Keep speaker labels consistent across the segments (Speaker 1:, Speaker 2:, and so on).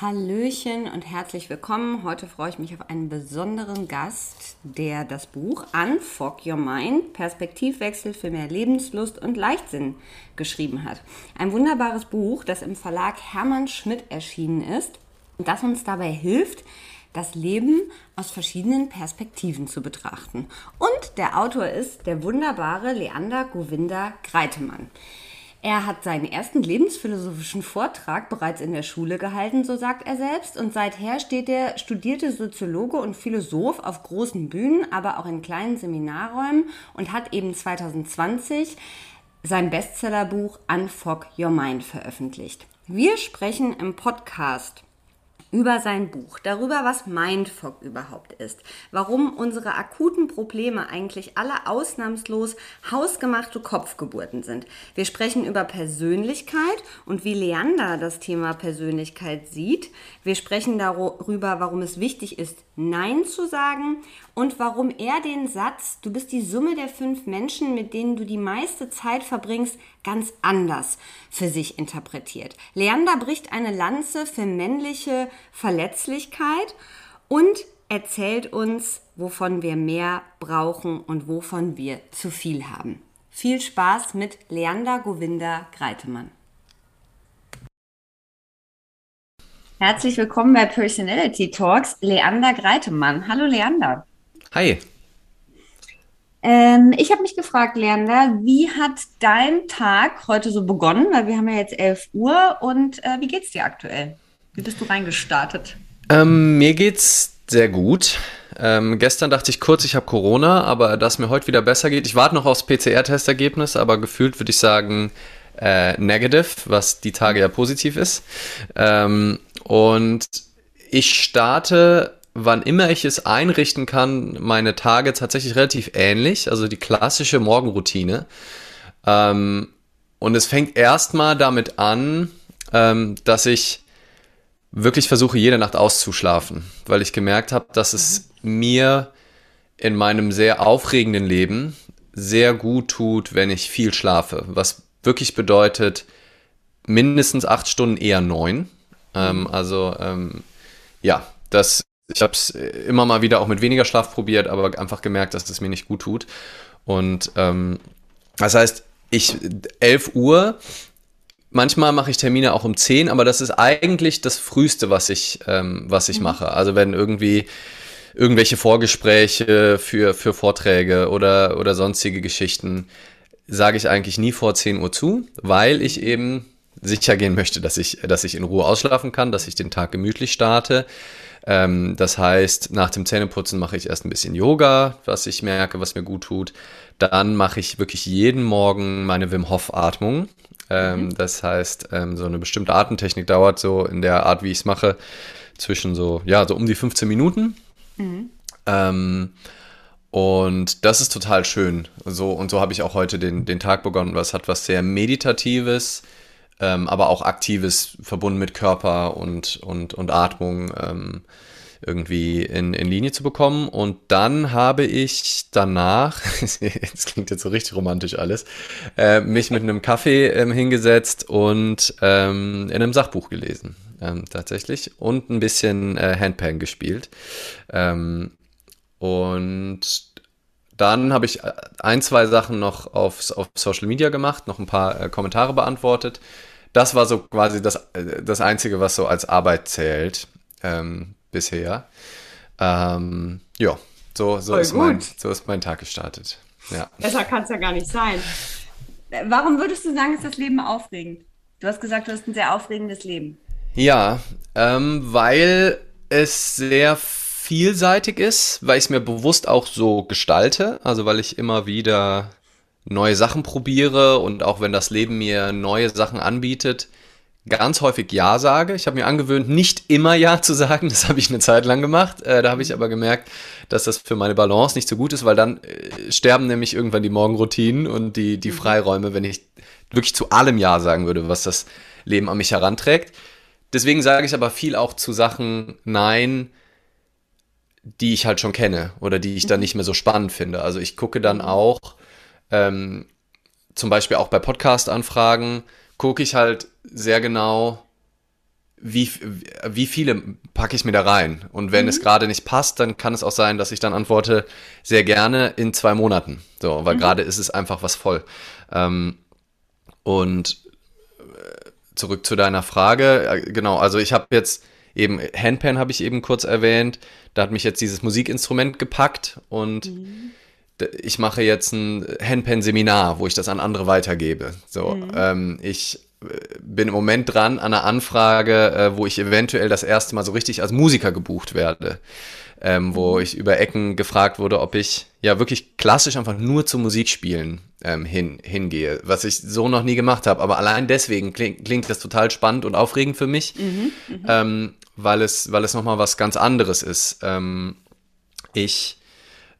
Speaker 1: Hallöchen und herzlich willkommen. Heute freue ich mich auf einen besonderen Gast, der das Buch Unfuck Your Mind, Perspektivwechsel für mehr Lebenslust und Leichtsinn geschrieben hat. Ein wunderbares Buch, das im Verlag Hermann Schmidt erschienen ist und das uns dabei hilft, das Leben aus verschiedenen Perspektiven zu betrachten. Und der Autor ist der wunderbare Leander Govinda Greitemann. Er hat seinen ersten lebensphilosophischen Vortrag bereits in der Schule gehalten, so sagt er selbst, und seither steht der studierte Soziologe und Philosoph auf großen Bühnen, aber auch in kleinen Seminarräumen und hat eben 2020 sein Bestsellerbuch Unfuck Your Mind veröffentlicht. Wir sprechen im Podcast über sein Buch, darüber, was Mindfuck überhaupt ist, warum unsere akuten Probleme eigentlich alle ausnahmslos hausgemachte Kopfgeburten sind. Wir sprechen über Persönlichkeit und wie Leander das Thema Persönlichkeit sieht. Wir sprechen darüber, warum es wichtig ist, Nein zu sagen und warum er den Satz, du bist die Summe der fünf Menschen, mit denen du die meiste Zeit verbringst, ganz anders für sich interpretiert. Leander bricht eine Lanze für männliche Verletzlichkeit und erzählt uns, wovon wir mehr brauchen und wovon wir zu viel haben. Viel Spaß mit Leander Govinda Greitemann. Herzlich willkommen bei Personality Talks, Leander Greitemann. Hallo Leander.
Speaker 2: Hi.
Speaker 1: Ähm, ich habe mich gefragt, Leander, wie hat dein Tag heute so begonnen? Weil wir haben ja jetzt 11 Uhr und äh, wie geht's dir aktuell? Wie bist du reingestartet?
Speaker 2: Ähm, mir geht's sehr gut. Ähm, gestern dachte ich kurz, ich habe Corona, aber dass mir heute wieder besser geht. Ich warte noch aufs PCR-Testergebnis, aber gefühlt würde ich sagen äh, negative, was die Tage ja positiv ist. Ähm, und ich starte, wann immer ich es einrichten kann, meine Tage tatsächlich relativ ähnlich, also die klassische Morgenroutine. Ähm, und es fängt erstmal damit an, ähm, dass ich wirklich versuche, jede Nacht auszuschlafen, weil ich gemerkt habe, dass es mir in meinem sehr aufregenden Leben sehr gut tut, wenn ich viel schlafe. Was wirklich bedeutet, mindestens acht Stunden, eher neun. Ähm, also ähm, ja, das, ich habe es immer mal wieder auch mit weniger Schlaf probiert, aber einfach gemerkt, dass das mir nicht gut tut. Und ähm, das heißt, ich 11 Uhr, manchmal mache ich Termine auch um 10, aber das ist eigentlich das Frühste, was ich, ähm, was ich mhm. mache. Also wenn irgendwie irgendwelche Vorgespräche für, für Vorträge oder, oder sonstige Geschichten, sage ich eigentlich nie vor 10 Uhr zu, weil ich eben sicher gehen möchte, dass ich, dass ich in Ruhe ausschlafen kann, dass ich den Tag gemütlich starte. Ähm, das heißt, nach dem Zähneputzen mache ich erst ein bisschen Yoga, was ich merke, was mir gut tut. Dann mache ich wirklich jeden Morgen meine Wim Hof Atmung. Ähm, mhm. Das heißt, ähm, so eine bestimmte Atemtechnik dauert so in der Art, wie ich es mache, zwischen so, ja, so um die 15 Minuten. Mhm. Ähm, und das ist total schön. So, und so habe ich auch heute den, den Tag begonnen. Was hat was sehr Meditatives, ähm, aber auch Aktives verbunden mit Körper und, und, und Atmung ähm, irgendwie in, in Linie zu bekommen. Und dann habe ich danach, das klingt jetzt so richtig romantisch alles, äh, mich mit einem Kaffee ähm, hingesetzt und ähm, in einem Sachbuch gelesen. Ähm, tatsächlich und ein bisschen äh, Handpan gespielt. Ähm, und dann habe ich äh, ein, zwei Sachen noch auf, auf Social Media gemacht, noch ein paar äh, Kommentare beantwortet das war so quasi das, das Einzige, was so als Arbeit zählt. Ähm, bisher. Ähm, ja, so, so, ist mein, so ist mein Tag gestartet. Ja.
Speaker 1: Besser kann es ja gar nicht sein. Warum würdest du sagen, ist das Leben aufregend? Du hast gesagt, du hast ein sehr aufregendes Leben.
Speaker 2: Ja, ähm, weil es sehr vielseitig ist, weil ich es mir bewusst auch so gestalte, also weil ich immer wieder neue Sachen probiere und auch wenn das Leben mir neue Sachen anbietet, ganz häufig Ja sage. Ich habe mir angewöhnt, nicht immer Ja zu sagen. Das habe ich eine Zeit lang gemacht. Äh, da habe ich aber gemerkt, dass das für meine Balance nicht so gut ist, weil dann äh, sterben nämlich irgendwann die Morgenroutinen und die, die mhm. Freiräume, wenn ich wirklich zu allem Ja sagen würde, was das Leben an mich heranträgt. Deswegen sage ich aber viel auch zu Sachen Nein, die ich halt schon kenne oder die ich dann mhm. nicht mehr so spannend finde. Also ich gucke dann mhm. auch, ähm, zum Beispiel auch bei Podcast-Anfragen, gucke ich halt sehr genau, wie, wie viele packe ich mir da rein. Und wenn mhm. es gerade nicht passt, dann kann es auch sein, dass ich dann antworte, sehr gerne in zwei Monaten. So, weil mhm. gerade ist es einfach was voll. Ähm, und äh, zurück zu deiner Frage. Äh, genau, also ich habe jetzt eben, Handpan habe ich eben kurz erwähnt. Da hat mich jetzt dieses Musikinstrument gepackt und mhm. Ich mache jetzt ein Handpan-Seminar, wo ich das an andere weitergebe. So, mhm. ähm, ich bin im Moment dran an einer Anfrage, äh, wo ich eventuell das erste Mal so richtig als Musiker gebucht werde. Ähm, wo mhm. ich über Ecken gefragt wurde, ob ich ja wirklich klassisch einfach nur zum Musikspielen ähm, hin, hingehe, was ich so noch nie gemacht habe. Aber allein deswegen klingt, klingt das total spannend und aufregend für mich, mhm, mhm. ähm, weil es, weil es nochmal was ganz anderes ist. Ähm, ich,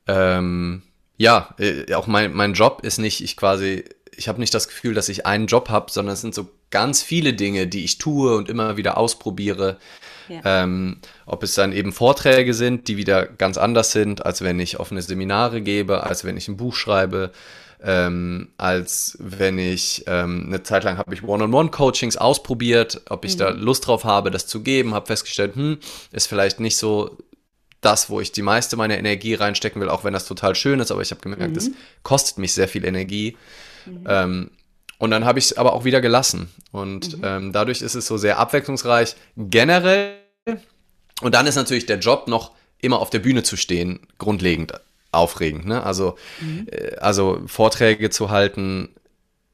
Speaker 2: ähm, ja, äh, auch mein, mein Job ist nicht, ich quasi ich habe nicht das Gefühl, dass ich einen Job habe, sondern es sind so ganz viele Dinge, die ich tue und immer wieder ausprobiere. Ja. Ähm, ob es dann eben Vorträge sind, die wieder ganz anders sind, als wenn ich offene Seminare gebe, als wenn ich ein Buch schreibe, ähm, als wenn ich ähm, eine Zeit lang habe ich One-on-One-Coachings ausprobiert, ob ich mhm. da Lust drauf habe, das zu geben, habe festgestellt, hm, ist vielleicht nicht so das, wo ich die meiste meiner Energie reinstecken will, auch wenn das total schön ist, aber ich habe gemerkt, es mhm. kostet mich sehr viel Energie. Mhm. Ähm, und dann habe ich es aber auch wieder gelassen. Und mhm. ähm, dadurch ist es so sehr abwechslungsreich generell. Und dann ist natürlich der Job noch immer auf der Bühne zu stehen, grundlegend aufregend. Ne? Also, mhm. äh, also Vorträge zu halten.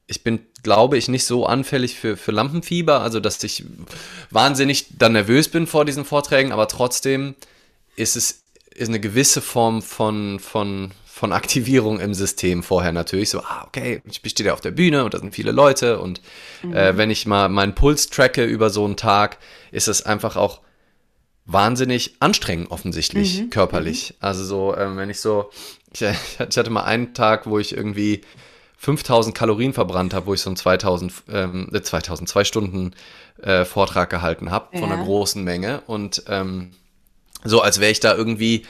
Speaker 2: Ich bin, glaube ich, nicht so anfällig für, für Lampenfieber, also dass ich wahnsinnig dann nervös bin vor diesen Vorträgen, aber trotzdem ist es ist eine gewisse Form von, von, von Aktivierung im System vorher natürlich. So, ah, okay, ich stehe auf der Bühne und da sind viele Leute und mhm. äh, wenn ich mal meinen Puls tracke über so einen Tag, ist es einfach auch wahnsinnig anstrengend offensichtlich mhm. körperlich. Mhm. Also so, ähm, wenn ich so, ich, ich, hatte mal einen Tag, wo ich irgendwie 5000 Kalorien verbrannt habe, wo ich so einen 2000, ähm, 2000, zwei Stunden äh, Vortrag gehalten habe ja. von einer großen Menge und ähm, so als wäre ich da irgendwie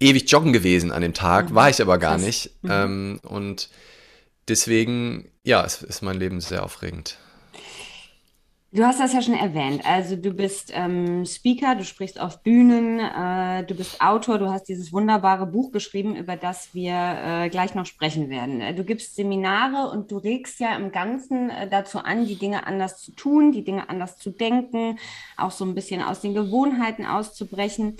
Speaker 2: ewig joggen gewesen an dem Tag, mhm. war ich aber gar Krass. nicht. Mhm. Ähm, und deswegen, ja, es ist mein Leben sehr aufregend.
Speaker 1: Du hast das ja schon erwähnt. Also du bist ähm, Speaker, du sprichst auf Bühnen, äh, du bist Autor, du hast dieses wunderbare Buch geschrieben, über das wir äh, gleich noch sprechen werden. Du gibst Seminare und du regst ja im Ganzen äh, dazu an, die Dinge anders zu tun, die Dinge anders zu denken, auch so ein bisschen aus den Gewohnheiten auszubrechen.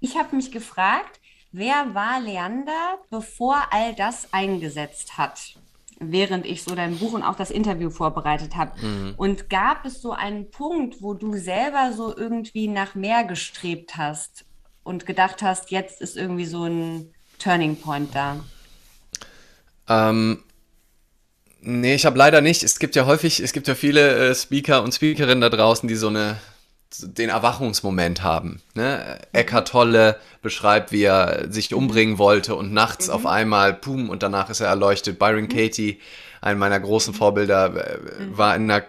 Speaker 1: Ich habe mich gefragt, wer war Leander, bevor all das eingesetzt hat? Während ich so dein Buch und auch das Interview vorbereitet habe. Mhm. Und gab es so einen Punkt, wo du selber so irgendwie nach mehr gestrebt hast und gedacht hast, jetzt ist irgendwie so ein Turning Point da?
Speaker 2: Ähm, nee, ich habe leider nicht. Es gibt ja häufig, es gibt ja viele äh, Speaker und Speakerinnen da draußen, die so eine den Erwachungsmoment haben. Ne? Eckhart Tolle beschreibt, wie er sich umbringen wollte und nachts mhm. auf einmal, pum, und danach ist er erleuchtet. Byron mhm. Katie, ein meiner großen. Vorbilder, äh, mhm. war in einer,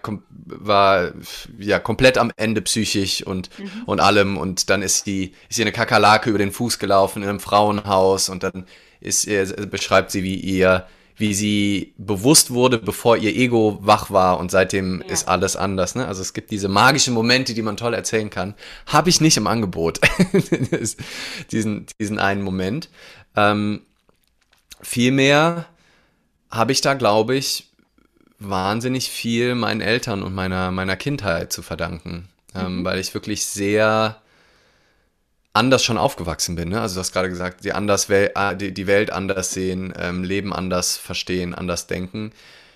Speaker 2: war ja komplett am Ende psychisch und, mhm. und allem und dann ist die, ist sie eine Kakerlake über den Fuß gelaufen in einem Frauenhaus und dann ist, beschreibt sie, wie ihr wie sie bewusst wurde, bevor ihr Ego wach war und seitdem ja. ist alles anders. Ne? Also es gibt diese magischen Momente, die man toll erzählen kann. Habe ich nicht im Angebot, diesen, diesen einen Moment. Ähm, vielmehr habe ich da, glaube ich, wahnsinnig viel meinen Eltern und meiner, meiner Kindheit zu verdanken, ähm, mhm. weil ich wirklich sehr anders schon aufgewachsen bin. Ne? Also du hast gerade gesagt, die, anders Wel äh, die, die Welt anders sehen, ähm, Leben anders verstehen, anders denken,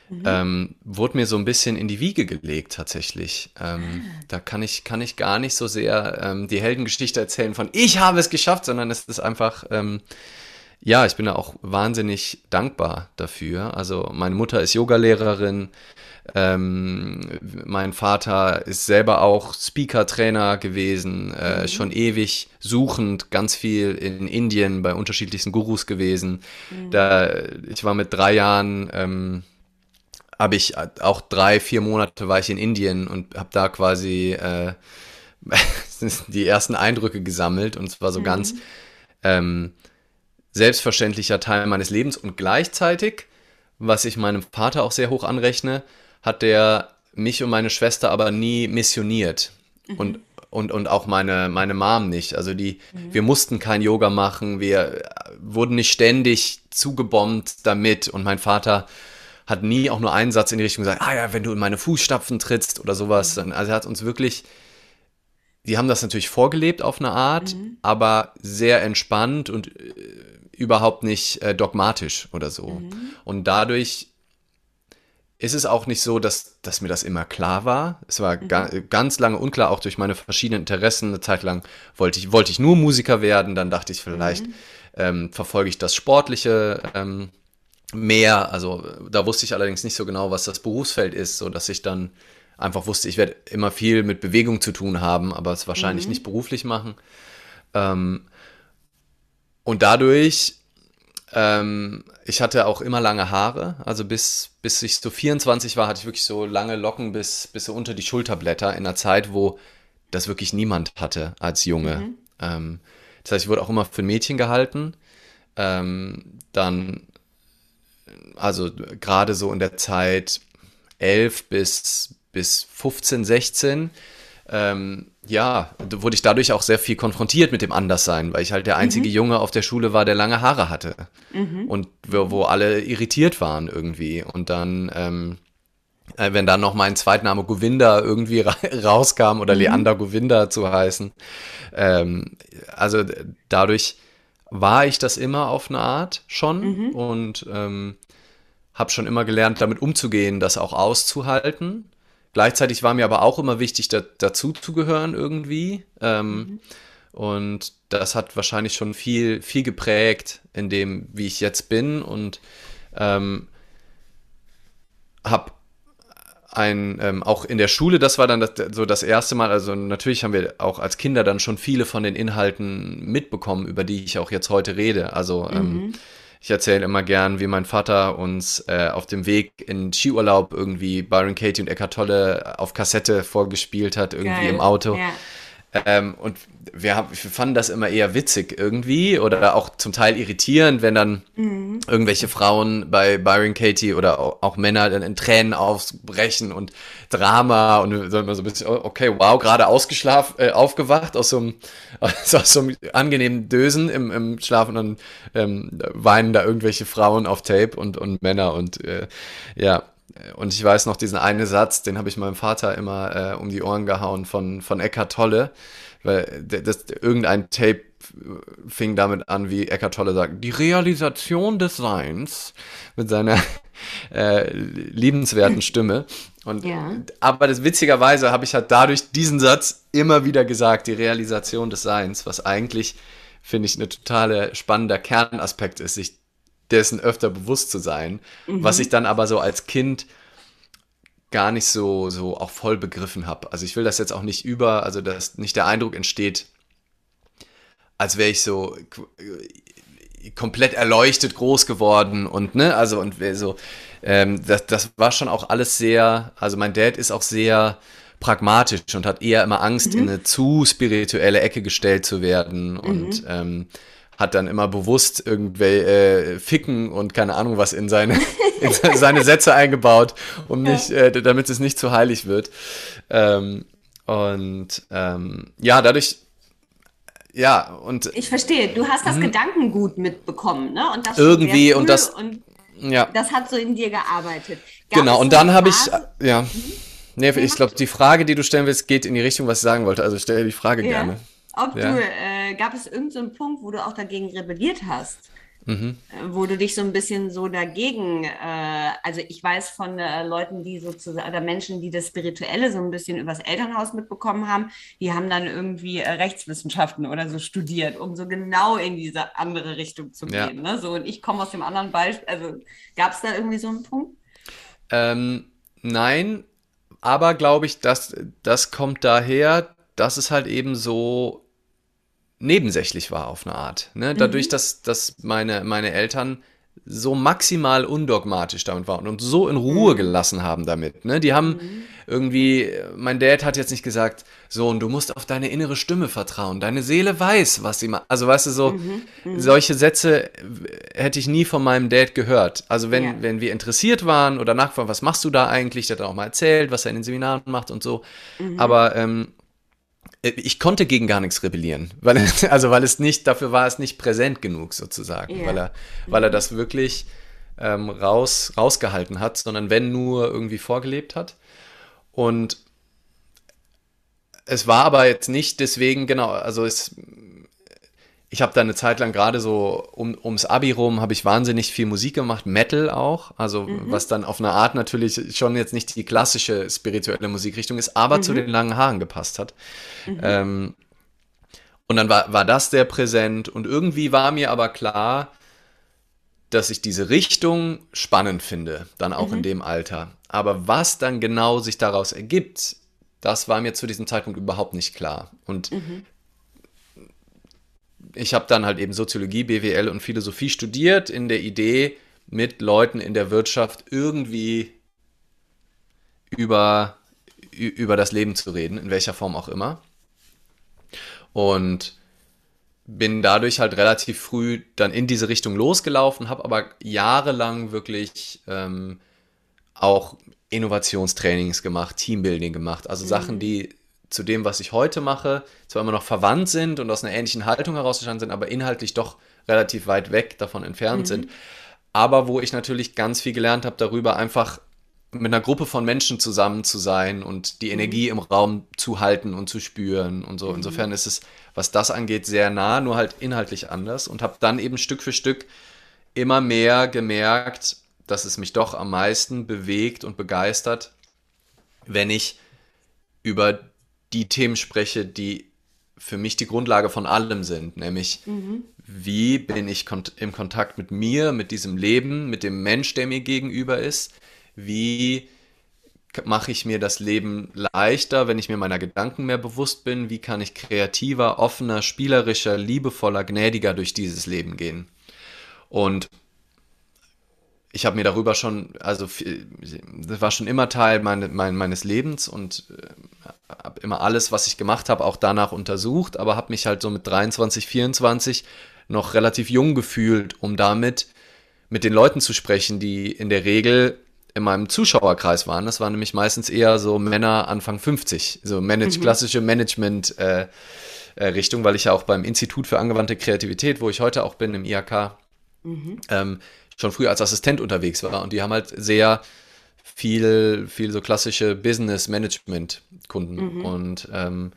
Speaker 2: mhm. ähm, wurde mir so ein bisschen in die Wiege gelegt tatsächlich. Ähm, ah. Da kann ich, kann ich gar nicht so sehr ähm, die Heldengeschichte erzählen von ich habe es geschafft, sondern es ist einfach, ähm, ja, ich bin da auch wahnsinnig dankbar dafür. Also meine Mutter ist Yogalehrerin, ähm, mein Vater ist selber auch Speaker-Trainer gewesen, äh, mhm. schon ewig suchend, ganz viel in Indien bei unterschiedlichsten Gurus gewesen. Mhm. Da, ich war mit drei Jahren, ähm, habe ich auch drei, vier Monate war ich in Indien und habe da quasi äh, die ersten Eindrücke gesammelt und es war so mhm. ganz ähm, selbstverständlicher Teil meines Lebens und gleichzeitig, was ich meinem Vater auch sehr hoch anrechne, hat der mich und meine Schwester aber nie missioniert. Mhm. Und, und, und auch meine, meine Mom nicht. Also die, mhm. wir mussten kein Yoga machen, wir wurden nicht ständig zugebombt damit. Und mein Vater hat nie auch nur einen Satz in die Richtung gesagt, ah ja, wenn du in meine Fußstapfen trittst oder sowas. Mhm. Also er hat uns wirklich, die haben das natürlich vorgelebt auf eine Art, mhm. aber sehr entspannt und äh, überhaupt nicht äh, dogmatisch oder so. Mhm. Und dadurch ist es auch nicht so, dass, dass mir das immer klar war. Es war mhm. ga, ganz lange unklar, auch durch meine verschiedenen Interessen. Eine Zeit lang wollte ich, wollte ich nur Musiker werden, dann dachte ich vielleicht, mhm. ähm, verfolge ich das Sportliche ähm, mehr. Also da wusste ich allerdings nicht so genau, was das Berufsfeld ist, so dass ich dann einfach wusste, ich werde immer viel mit Bewegung zu tun haben, aber es wahrscheinlich mhm. nicht beruflich machen. Ähm, und dadurch ähm, ich hatte auch immer lange Haare, also bis, bis ich so 24 war, hatte ich wirklich so lange Locken bis, bis so unter die Schulterblätter in einer Zeit, wo das wirklich niemand hatte als Junge. Mhm. Ähm, das heißt, ich wurde auch immer für ein Mädchen gehalten. Ähm, dann, also gerade so in der Zeit 11 bis, bis 15, 16, ähm, ja, wurde ich dadurch auch sehr viel konfrontiert mit dem Anderssein, weil ich halt der einzige mhm. Junge auf der Schule war, der lange Haare hatte. Mhm. Und wo, wo, alle irritiert waren irgendwie. Und dann, ähm, äh, wenn dann noch mein Zweitname Govinda irgendwie ra rauskam oder mhm. Leander Govinda zu heißen, ähm, also dadurch war ich das immer auf eine Art schon mhm. und ähm, habe schon immer gelernt, damit umzugehen, das auch auszuhalten Gleichzeitig war mir aber auch immer wichtig, da, dazu zu gehören irgendwie. Ähm, mhm. Und das hat wahrscheinlich schon viel, viel geprägt in dem, wie ich jetzt bin und ähm, habe ein, ähm, auch in der Schule, das war dann das, so das erste Mal, also natürlich haben wir auch als Kinder dann schon viele von den Inhalten mitbekommen, über die ich auch jetzt heute rede. Also ähm, mhm. Ich erzähle immer gern, wie mein Vater uns äh, auf dem Weg in Skiurlaub irgendwie Byron Katie und Eckart Tolle auf Kassette vorgespielt hat, irgendwie Geil. im Auto. Ja. Ähm, und wir, haben, wir fanden das immer eher witzig irgendwie oder auch zum Teil irritierend, wenn dann mhm. irgendwelche Frauen bei Byron Katie oder auch Männer dann in Tränen ausbrechen und Drama und so ein bisschen, oh, okay, wow, gerade ausgeschlafen, äh, aufgewacht aus so, einem, aus, aus so einem angenehmen Dösen im, im Schlaf und dann ähm, weinen da irgendwelche Frauen auf Tape und, und Männer und äh, ja, und ich weiß noch diesen einen Satz, den habe ich meinem Vater immer äh, um die Ohren gehauen von, von Eckart Tolle, weil das, irgendein Tape fing damit an, wie Eckart Tolle sagt, die Realisation des Seins mit seiner äh, liebenswerten Stimme. Und, ja. Aber das, witzigerweise habe ich halt dadurch diesen Satz immer wieder gesagt, die Realisation des Seins, was eigentlich, finde ich, eine totale spannender Kernaspekt ist, sich dessen öfter bewusst zu sein, mhm. was ich dann aber so als Kind gar nicht so, so auch voll begriffen habe. Also ich will das jetzt auch nicht über, also dass nicht der Eindruck entsteht, als wäre ich so komplett erleuchtet groß geworden und ne, also und so, ähm, das, das war schon auch alles sehr, also mein Dad ist auch sehr pragmatisch und hat eher immer Angst, mhm. in eine zu spirituelle Ecke gestellt zu werden und mhm. ähm, hat dann immer bewusst irgendwelche äh, Ficken und keine Ahnung was in seine, in seine Sätze eingebaut, um nicht, äh, damit es nicht zu heilig wird. Ähm, und ähm, ja, dadurch ja, und.
Speaker 1: Ich verstehe, du hast das mhm. Gedankengut mitbekommen, ne?
Speaker 2: Und das irgendwie und das.
Speaker 1: Und ja. Das hat so in dir gearbeitet.
Speaker 2: Gab genau, und dann habe ich, ja. Mhm. Nee, ich glaube, die Frage, die du stellen willst, geht in die Richtung, was ich sagen wollte. Also stell die Frage ja. gerne.
Speaker 1: Ob ja. du äh, gab es irgendeinen so Punkt, wo du auch dagegen rebelliert hast? Mhm. Äh, wo du dich so ein bisschen so dagegen, äh, also ich weiß von äh, Leuten, die sozusagen, oder Menschen, die das Spirituelle so ein bisschen übers Elternhaus mitbekommen haben, die haben dann irgendwie äh, Rechtswissenschaften oder so studiert, um so genau in diese andere Richtung zu ja. gehen. Ne? So, und ich komme aus dem anderen Beispiel, also gab es da irgendwie so einen Punkt?
Speaker 2: Ähm, nein, aber glaube ich, dass das kommt daher, dass es halt eben so nebensächlich war auf eine Art. Ne? Dadurch, mhm. dass, dass meine, meine Eltern so maximal undogmatisch damit waren und so in Ruhe mhm. gelassen haben damit. Ne? Die haben mhm. irgendwie, mein Dad hat jetzt nicht gesagt, so, und du musst auf deine innere Stimme vertrauen. Deine Seele weiß, was sie macht. Also, weißt du, so, mhm. mhm. solche Sätze hätte ich nie von meinem Dad gehört. Also, wenn, ja. wenn wir interessiert waren oder nachfragen, was machst du da eigentlich, der hat auch mal erzählt, was er in den Seminaren macht und so. Mhm. Aber ähm, äh, ich konnte gegen gar nichts rebellieren, weil also weil es nicht dafür war es nicht präsent genug sozusagen, yeah. weil er weil er das wirklich ähm, raus rausgehalten hat, sondern wenn nur irgendwie vorgelebt hat und es war aber jetzt nicht deswegen genau, also es ich habe da eine Zeit lang gerade so um, ums Abi rum, habe ich wahnsinnig viel Musik gemacht, Metal auch, also mhm. was dann auf eine Art natürlich schon jetzt nicht die klassische spirituelle Musikrichtung ist, aber mhm. zu den langen Haaren gepasst hat. Mhm. Ähm, und dann war, war das sehr präsent und irgendwie war mir aber klar, dass ich diese Richtung spannend finde, dann auch in mhm. dem Alter. Aber was dann genau sich daraus ergibt, das war mir zu diesem Zeitpunkt überhaupt nicht klar. Und mhm ich habe dann halt eben Soziologie, BWL und Philosophie studiert in der Idee, mit Leuten in der Wirtschaft irgendwie über, über das Leben zu reden, in welcher Form auch immer. Und bin dadurch halt relativ früh dann in diese Richtung losgelaufen, habe aber jahrelang wirklich ähm, auch Innovationstrainings gemacht, Teambuilding gemacht, also mhm. Sachen, die zu dem, was ich heute mache, zwar immer noch verwandt sind und aus einer ähnlichen Haltung heraus entstanden sind, aber inhaltlich doch relativ weit weg davon entfernt mhm. sind. Aber wo ich natürlich ganz viel gelernt habe darüber, einfach mit einer Gruppe von Menschen zusammen zu sein und die mhm. Energie im Raum zu halten und zu spüren und so. Mhm. Insofern ist es, was das angeht, sehr nah, nur halt inhaltlich anders und habe dann eben Stück für Stück immer mehr gemerkt, dass es mich doch am meisten bewegt und begeistert, wenn ich über die Themen spreche, die für mich die Grundlage von allem sind, nämlich mhm. wie bin ich kont im Kontakt mit mir, mit diesem Leben, mit dem Mensch, der mir gegenüber ist, wie mache ich mir das Leben leichter, wenn ich mir meiner Gedanken mehr bewusst bin, wie kann ich kreativer, offener, spielerischer, liebevoller, gnädiger durch dieses Leben gehen. Und ich habe mir darüber schon, also das war schon immer Teil meine, mein, meines Lebens und äh, habe immer alles, was ich gemacht habe, auch danach untersucht, aber habe mich halt so mit 23, 24 noch relativ jung gefühlt, um damit mit den Leuten zu sprechen, die in der Regel in meinem Zuschauerkreis waren. Das waren nämlich meistens eher so Männer Anfang 50, so manage, mhm. klassische Management äh, äh, Richtung, weil ich ja auch beim Institut für angewandte Kreativität, wo ich heute auch bin, im IHK, mhm. ähm, schon früher als Assistent unterwegs war. Und die haben halt sehr viel, viel so klassische Business-Management-Kunden mhm. und ähm,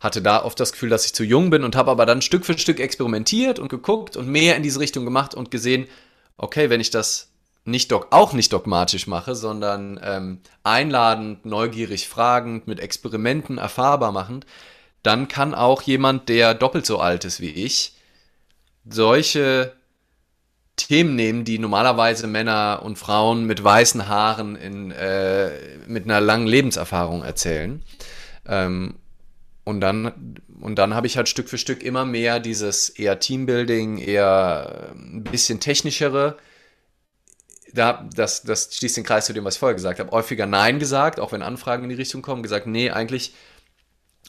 Speaker 2: hatte da oft das Gefühl, dass ich zu jung bin und habe aber dann Stück für Stück experimentiert und geguckt und mehr in diese Richtung gemacht und gesehen, okay, wenn ich das nicht auch nicht dogmatisch mache, sondern ähm, einladend, neugierig, fragend, mit Experimenten erfahrbar machend, dann kann auch jemand, der doppelt so alt ist wie ich, solche Themen nehmen, die normalerweise Männer und Frauen mit weißen Haaren in, äh, mit einer langen Lebenserfahrung erzählen. Ähm, und dann, und dann habe ich halt Stück für Stück immer mehr dieses eher Teambuilding, eher ein bisschen technischere. Da, das, das schließt den Kreis zu dem, was ich vorher gesagt habe. Häufiger Nein gesagt, auch wenn Anfragen in die Richtung kommen, gesagt, nee, eigentlich,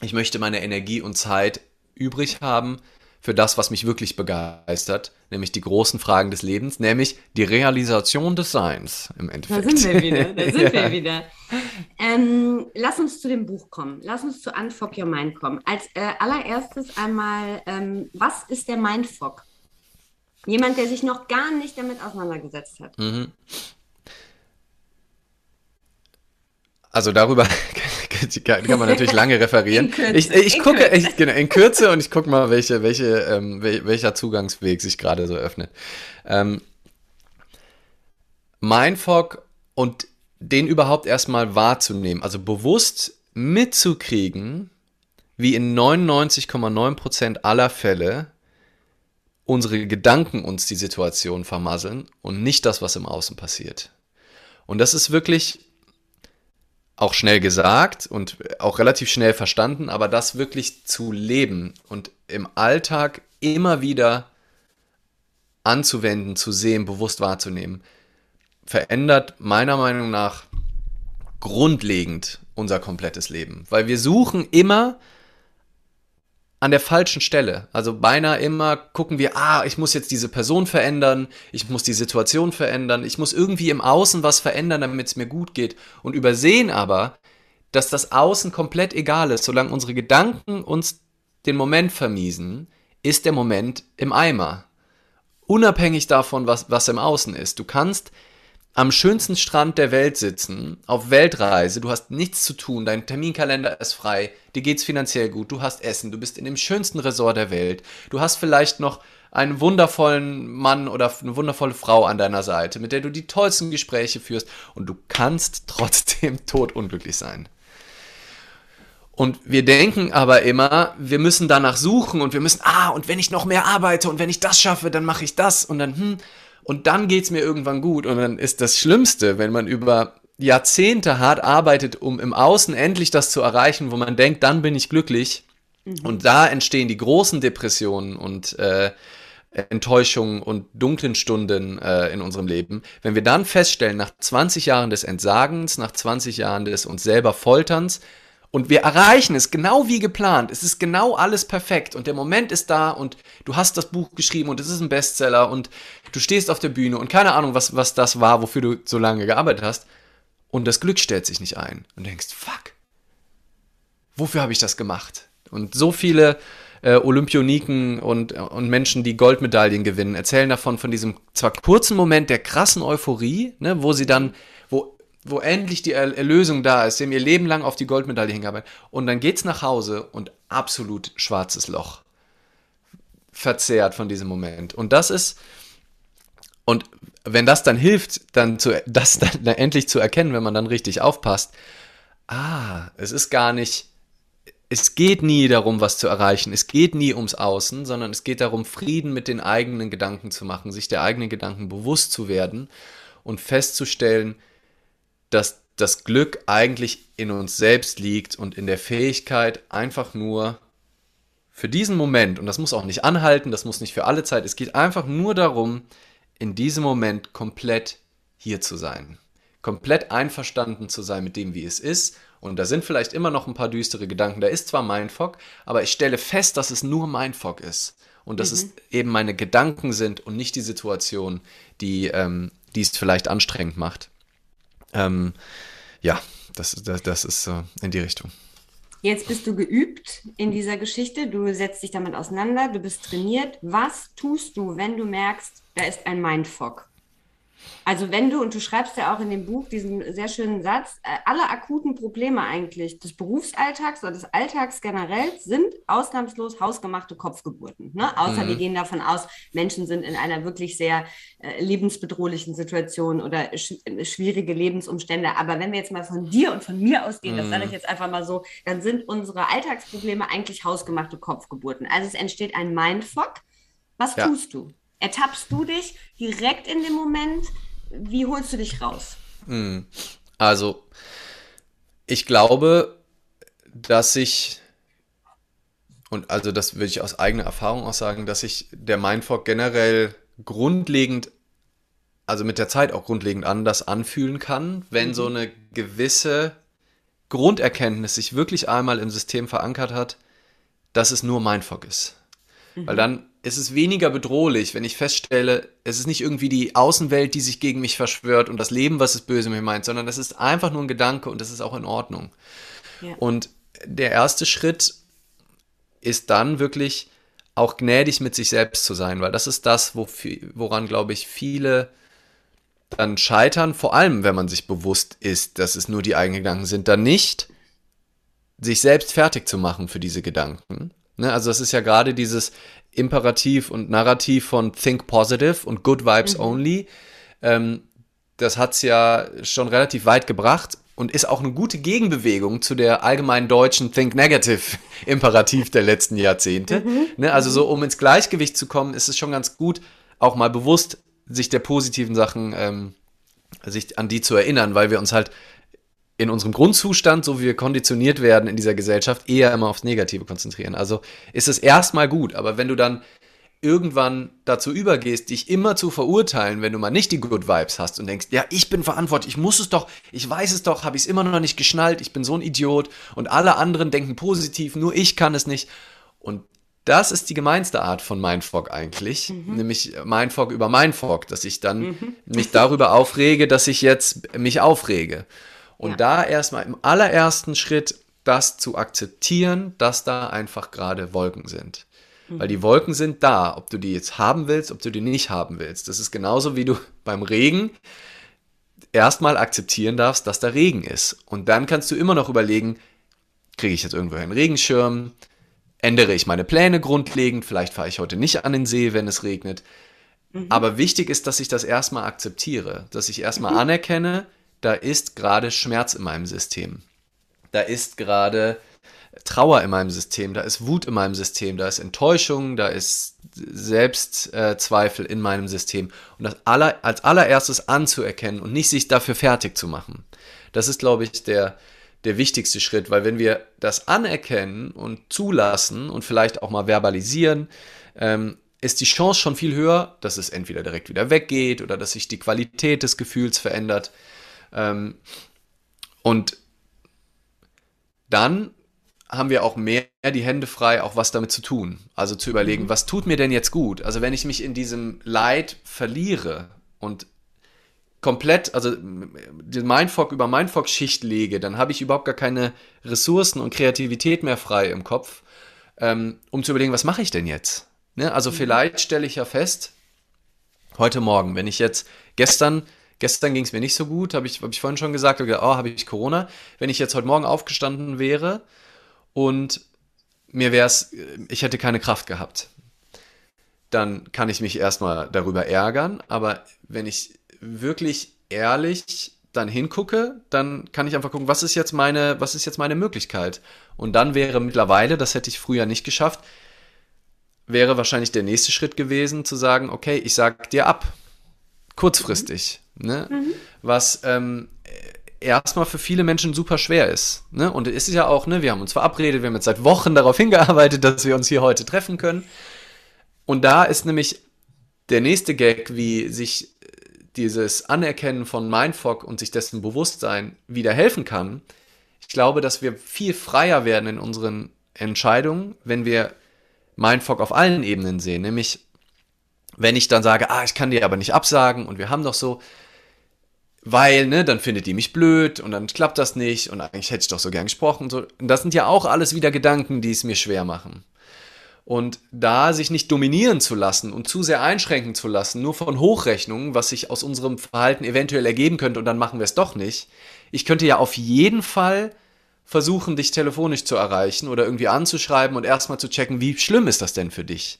Speaker 2: ich möchte meine Energie und Zeit übrig haben für das, was mich wirklich begeistert, nämlich die großen Fragen des Lebens, nämlich die Realisation des Seins im Endeffekt.
Speaker 1: Da sind wir wieder, da sind ja. wir wieder. Ähm, lass uns zu dem Buch kommen. Lass uns zu Unfuck Your Mind kommen. Als äh, allererstes einmal, ähm, was ist der Mindfuck? Jemand, der sich noch gar nicht damit auseinandergesetzt hat. Mhm.
Speaker 2: Also darüber kann, man natürlich lange referieren. Ich, ich gucke. Ich, genau, in Kürze und ich gucke mal, welche, welche, ähm, welcher Zugangsweg sich gerade so öffnet. Ähm, Mindfuck und den überhaupt erstmal wahrzunehmen, also bewusst mitzukriegen, wie in 99,9% aller Fälle unsere Gedanken uns die Situation vermasseln und nicht das, was im Außen passiert. Und das ist wirklich auch schnell gesagt und auch relativ schnell verstanden, aber das wirklich zu leben und im Alltag immer wieder anzuwenden, zu sehen, bewusst wahrzunehmen, verändert meiner Meinung nach grundlegend unser komplettes Leben. Weil wir suchen immer an der falschen Stelle. Also beinahe immer gucken wir, ah, ich muss jetzt diese Person verändern, ich muss die Situation verändern, ich muss irgendwie im Außen was verändern, damit es mir gut geht. Und übersehen aber, dass das Außen komplett egal ist. Solange unsere Gedanken uns den Moment vermiesen, ist der Moment im Eimer. Unabhängig davon, was, was im Außen ist. Du kannst am schönsten Strand der Welt sitzen, auf Weltreise, du hast nichts zu tun, dein Terminkalender ist frei, dir geht's finanziell gut, du hast Essen, du bist in dem schönsten Resort der Welt, du hast vielleicht noch einen wundervollen Mann oder eine wundervolle Frau an deiner Seite, mit der du die tollsten Gespräche führst und du kannst trotzdem totunglücklich sein. Und wir denken aber immer, wir müssen danach suchen und wir müssen, ah, und wenn ich noch mehr arbeite und wenn ich das schaffe, dann mache ich das und dann, hm, und dann geht's mir irgendwann gut. Und dann ist das Schlimmste, wenn man über Jahrzehnte hart arbeitet, um im Außen endlich das zu erreichen, wo man denkt, dann bin ich glücklich. Mhm. Und da entstehen die großen Depressionen und äh, Enttäuschungen und dunklen Stunden äh, in unserem Leben. Wenn wir dann feststellen, nach 20 Jahren des Entsagens, nach 20 Jahren des uns selber Folterns, und wir erreichen es genau wie geplant. Es ist genau alles perfekt und der Moment ist da und du hast das Buch geschrieben und es ist ein Bestseller und du stehst auf der Bühne und keine Ahnung, was, was das war, wofür du so lange gearbeitet hast. Und das Glück stellt sich nicht ein. Und denkst, fuck, wofür habe ich das gemacht? Und so viele äh, Olympioniken und, und Menschen, die Goldmedaillen gewinnen, erzählen davon, von diesem zwar kurzen Moment der krassen Euphorie, ne, wo sie dann, wo wo endlich die Erlösung da ist. Sie haben ihr Leben lang auf die Goldmedaille hingearbeitet. Und dann geht's nach Hause und absolut schwarzes Loch. Verzehrt von diesem Moment. Und das ist, und wenn das dann hilft, dann zu, das dann endlich zu erkennen, wenn man dann richtig aufpasst, ah, es ist gar nicht, es geht nie darum, was zu erreichen. Es geht nie ums Außen, sondern es geht darum, Frieden mit den eigenen Gedanken zu machen, sich der eigenen Gedanken bewusst zu werden und festzustellen, dass das Glück eigentlich in uns selbst liegt und in der Fähigkeit, einfach nur für diesen Moment, und das muss auch nicht anhalten, das muss nicht für alle Zeit, es geht einfach nur darum, in diesem Moment komplett hier zu sein. Komplett einverstanden zu sein mit dem, wie es ist. Und da sind vielleicht immer noch ein paar düstere Gedanken. Da ist zwar Mindfuck, aber ich stelle fest, dass es nur Mindfuck ist. Und dass mhm. es eben meine Gedanken sind und nicht die Situation, die, ähm, die es vielleicht anstrengend macht. Ähm, ja, das, das, das ist so in die Richtung.
Speaker 1: Jetzt bist du geübt in dieser Geschichte, du setzt dich damit auseinander, du bist trainiert. Was tust du, wenn du merkst, da ist ein Mindfuck? Also wenn du, und du schreibst ja auch in dem Buch diesen sehr schönen Satz, äh, alle akuten Probleme eigentlich des Berufsalltags oder des Alltags generell sind ausnahmslos hausgemachte Kopfgeburten. Ne? Außer mhm. wir gehen davon aus, Menschen sind in einer wirklich sehr äh, lebensbedrohlichen Situation oder sch schwierige Lebensumstände. Aber wenn wir jetzt mal von dir und von mir ausgehen, mhm. das sage ich jetzt einfach mal so, dann sind unsere Alltagsprobleme eigentlich hausgemachte Kopfgeburten. Also es entsteht ein Mindfuck. Was ja. tust du? Ertappst du dich direkt in dem Moment? Wie holst du dich raus?
Speaker 2: Hm. Also, ich glaube, dass ich, und also das würde ich aus eigener Erfahrung auch sagen, dass sich der Mindfuck generell grundlegend, also mit der Zeit auch grundlegend anders anfühlen kann, wenn mhm. so eine gewisse Grunderkenntnis sich wirklich einmal im System verankert hat, dass es nur Mindfuck ist. Mhm. Weil dann ist es weniger bedrohlich, wenn ich feststelle, es ist nicht irgendwie die Außenwelt, die sich gegen mich verschwört und das Leben, was es böse mit mir meint, sondern es ist einfach nur ein Gedanke und es ist auch in Ordnung. Ja. Und der erste Schritt ist dann wirklich auch gnädig mit sich selbst zu sein, weil das ist das, woran, glaube ich, viele dann scheitern, vor allem wenn man sich bewusst ist, dass es nur die eigenen Gedanken sind, dann nicht sich selbst fertig zu machen für diese Gedanken. Ne? Also das ist ja gerade dieses Imperativ und Narrativ von Think Positive und Good Vibes mhm. Only. Ähm, das hat's ja schon relativ weit gebracht und ist auch eine gute Gegenbewegung zu der allgemeinen deutschen Think Negative Imperativ der letzten Jahrzehnte. Mhm. Ne? Also so, um ins Gleichgewicht zu kommen, ist es schon ganz gut, auch mal bewusst sich der positiven Sachen, ähm, sich an die zu erinnern, weil wir uns halt in unserem Grundzustand, so wie wir konditioniert werden in dieser Gesellschaft, eher immer aufs Negative konzentrieren. Also ist es erstmal gut, aber wenn du dann irgendwann dazu übergehst, dich immer zu verurteilen, wenn du mal nicht die Good Vibes hast und denkst, ja, ich bin verantwortlich, ich muss es doch, ich weiß es doch, habe ich es immer noch nicht geschnallt, ich bin so ein Idiot und alle anderen denken positiv, nur ich kann es nicht. Und das ist die gemeinste Art von Mindfog eigentlich, mhm. nämlich Mindfog über Mindfog, dass ich dann mhm. mich darüber aufrege, dass ich jetzt mich aufrege. Und ja. da erstmal im allerersten Schritt das zu akzeptieren, dass da einfach gerade Wolken sind. Mhm. Weil die Wolken sind da, ob du die jetzt haben willst, ob du die nicht haben willst. Das ist genauso wie du beim Regen erstmal akzeptieren darfst, dass da Regen ist. Und dann kannst du immer noch überlegen, kriege ich jetzt irgendwo einen Regenschirm? Ändere ich meine Pläne grundlegend? Vielleicht fahre ich heute nicht an den See, wenn es regnet. Mhm. Aber wichtig ist, dass ich das erstmal akzeptiere, dass ich erstmal mhm. anerkenne, da ist gerade Schmerz in meinem System. Da ist gerade Trauer in meinem System, da ist Wut in meinem System, da ist Enttäuschung, da ist Selbstzweifel in meinem System. Und das aller, als allererstes anzuerkennen und nicht sich dafür fertig zu machen. Das ist, glaube ich, der, der wichtigste Schritt, weil wenn wir das anerkennen und zulassen und vielleicht auch mal verbalisieren, ähm, ist die Chance schon viel höher, dass es entweder direkt wieder weggeht oder dass sich die Qualität des Gefühls verändert. Ähm, und dann haben wir auch mehr die Hände frei, auch was damit zu tun. Also zu überlegen, mhm. was tut mir denn jetzt gut? Also wenn ich mich in diesem Leid verliere und komplett, also den Mindfuck über Mindfuck-Schicht lege, dann habe ich überhaupt gar keine Ressourcen und Kreativität mehr frei im Kopf, ähm, um zu überlegen, was mache ich denn jetzt? Ne? Also mhm. vielleicht stelle ich ja fest, heute Morgen, wenn ich jetzt gestern Gestern ging es mir nicht so gut, habe ich, hab ich vorhin schon gesagt, okay, oh, habe ich Corona. Wenn ich jetzt heute Morgen aufgestanden wäre und mir wäre es, ich hätte keine Kraft gehabt, dann kann ich mich erstmal darüber ärgern. Aber wenn ich wirklich ehrlich dann hingucke, dann kann ich einfach gucken, was ist jetzt meine, was ist jetzt meine Möglichkeit? Und dann wäre mittlerweile, das hätte ich früher nicht geschafft, wäre wahrscheinlich der nächste Schritt gewesen, zu sagen, okay, ich sag dir ab. Kurzfristig ne? Mhm. was ähm, erstmal für viele Menschen super schwer ist. Ne? Und es ist ja auch, ne, wir haben uns verabredet, wir haben jetzt seit Wochen darauf hingearbeitet, dass wir uns hier heute treffen können. Und da ist nämlich der nächste Gag, wie sich dieses Anerkennen von Mindfuck und sich dessen Bewusstsein wieder helfen kann. Ich glaube, dass wir viel freier werden in unseren Entscheidungen, wenn wir Mindfuck auf allen Ebenen sehen. Nämlich, wenn ich dann sage, ah, ich kann dir aber nicht absagen und wir haben doch so, weil, ne, dann findet die mich blöd und dann klappt das nicht und eigentlich hätte ich doch so gern gesprochen. So. Und das sind ja auch alles wieder Gedanken, die es mir schwer machen. Und da sich nicht dominieren zu lassen und zu sehr einschränken zu lassen, nur von Hochrechnungen, was sich aus unserem Verhalten eventuell ergeben könnte und dann machen wir es doch nicht. Ich könnte ja auf jeden Fall versuchen, dich telefonisch zu erreichen oder irgendwie anzuschreiben und erstmal zu checken, wie schlimm ist das denn für dich?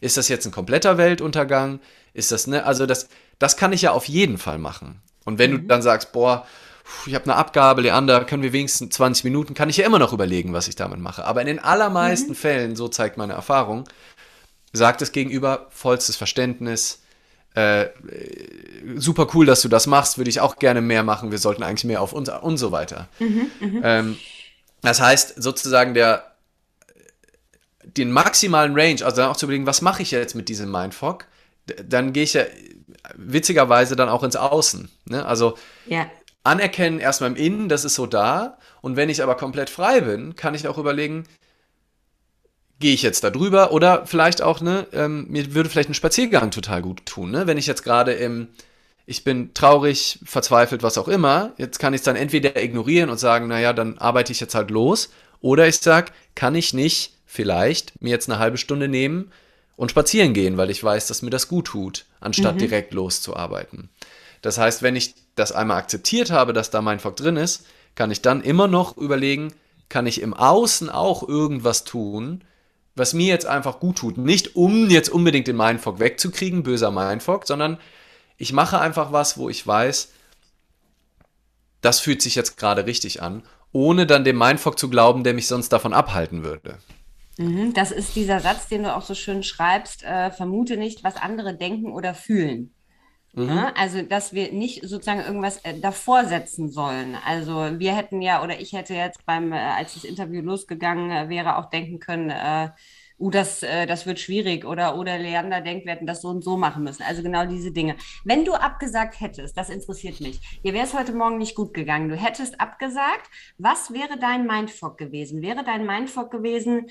Speaker 2: Ist das jetzt ein kompletter Weltuntergang? Ist das, ne, also das, das kann ich ja auf jeden Fall machen. Und wenn mhm. du dann sagst, boah, ich habe eine Abgabe, Leander, können wir wenigstens 20 Minuten, kann ich ja immer noch überlegen, was ich damit mache. Aber in den allermeisten mhm. Fällen, so zeigt meine Erfahrung, sagt es gegenüber vollstes Verständnis, äh, super cool, dass du das machst, würde ich auch gerne mehr machen, wir sollten eigentlich mehr auf uns und so weiter. Mhm, mhm, ähm, das heißt, sozusagen der den maximalen Range, also dann auch zu überlegen, was mache ich jetzt mit diesem Mindfuck, dann gehe ich ja witzigerweise dann auch ins Außen. Ne? Also ja. anerkennen erstmal im Innen, das ist so da. Und wenn ich aber komplett frei bin, kann ich auch überlegen, gehe ich jetzt da drüber oder vielleicht auch, ne, ähm, mir würde vielleicht ein Spaziergang total gut tun, ne? Wenn ich jetzt gerade im, ich bin traurig, verzweifelt, was auch immer, jetzt kann ich es dann entweder ignorieren und sagen, naja, dann arbeite ich jetzt halt los, oder ich sage, kann ich nicht vielleicht mir jetzt eine halbe Stunde nehmen, und spazieren gehen, weil ich weiß, dass mir das gut tut, anstatt mhm. direkt loszuarbeiten. Das heißt, wenn ich das einmal akzeptiert habe, dass da mein Fock drin ist, kann ich dann immer noch überlegen, kann ich im Außen auch irgendwas tun, was mir jetzt einfach gut tut. Nicht um jetzt unbedingt den Mindfuck wegzukriegen, böser Mindfuck, sondern ich mache einfach was, wo ich weiß, das fühlt sich jetzt gerade richtig an, ohne dann dem Mindfuck zu glauben, der mich sonst davon abhalten würde.
Speaker 1: Mhm, das ist dieser Satz, den du auch so schön schreibst, äh, vermute nicht, was andere denken oder fühlen. Mhm. Ja, also, dass wir nicht sozusagen irgendwas äh, davor setzen sollen. Also, wir hätten ja, oder ich hätte jetzt beim, äh, als das Interview losgegangen äh, wäre, auch denken können, äh, uh, das, äh, das wird schwierig oder, oder Leander denkt, wir hätten das so und so machen müssen. Also genau diese Dinge. Wenn du abgesagt hättest, das interessiert mich, dir wäre es heute Morgen nicht gut gegangen, du hättest abgesagt, was wäre dein Mindfuck gewesen? Wäre dein Mindfuck gewesen,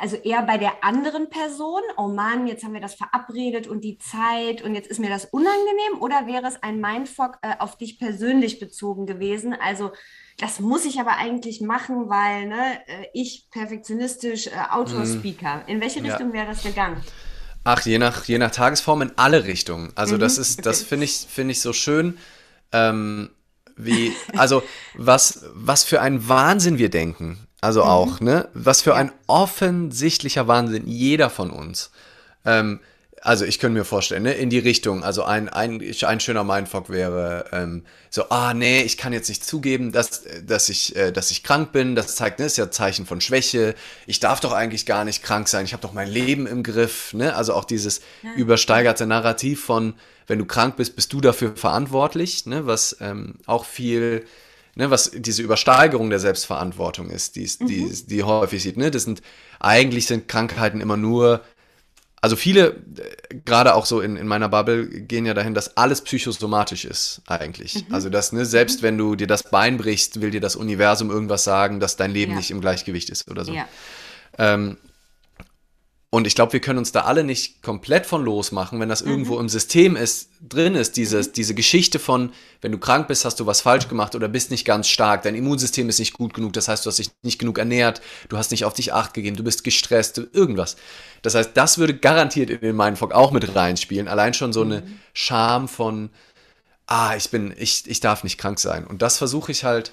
Speaker 1: also eher bei der anderen Person, oh Mann, jetzt haben wir das verabredet und die Zeit und jetzt ist mir das unangenehm oder wäre es ein Mindfuck äh, auf dich persönlich bezogen gewesen? Also das muss ich aber eigentlich machen, weil ne, äh, ich perfektionistisch äh, Autor, mhm. In welche Richtung ja. wäre das gegangen?
Speaker 2: Ach, je nach, je nach Tagesform in alle Richtungen. Also mhm. das ist, das finde ich, finde ich so schön. Ähm, wie, also was, was für ein Wahnsinn wir denken. Also mhm. auch, ne? Was für ein offensichtlicher Wahnsinn, jeder von uns. Ähm, also ich könnte mir vorstellen, ne, in die Richtung, also ein, ein, ein schöner Mindfuck wäre ähm, so, ah nee, ich kann jetzt nicht zugeben, dass, dass, ich, äh, dass ich krank bin, das zeigt, ne, ist ja Zeichen von Schwäche, ich darf doch eigentlich gar nicht krank sein, ich habe doch mein Leben im Griff, ne? also auch dieses ja. übersteigerte Narrativ von, wenn du krank bist, bist du dafür verantwortlich, ne? was ähm, auch viel ne, was diese Übersteigerung der Selbstverantwortung ist, die, die, mhm. die häufig sieht. Ne? Das sind, eigentlich sind Krankheiten immer nur, also viele, äh, gerade auch so in, in meiner Bubble, gehen ja dahin, dass alles psychosomatisch ist, eigentlich. Mhm. Also, dass, ne, selbst mhm. wenn du dir das Bein brichst, will dir das Universum irgendwas sagen, dass dein Leben ja. nicht im Gleichgewicht ist oder so. Ja. Ähm, und ich glaube, wir können uns da alle nicht komplett von losmachen, wenn das mhm. irgendwo im System ist, drin ist, dieses, mhm. diese Geschichte von, wenn du krank bist, hast du was falsch gemacht oder bist nicht ganz stark, dein Immunsystem ist nicht gut genug, das heißt, du hast dich nicht genug ernährt, du hast nicht auf dich acht gegeben, du bist gestresst, irgendwas. Das heißt, das würde garantiert in den Mindfuck auch mit reinspielen. Allein schon so eine mhm. Scham von, ah, ich bin, ich, ich darf nicht krank sein. Und das versuche ich halt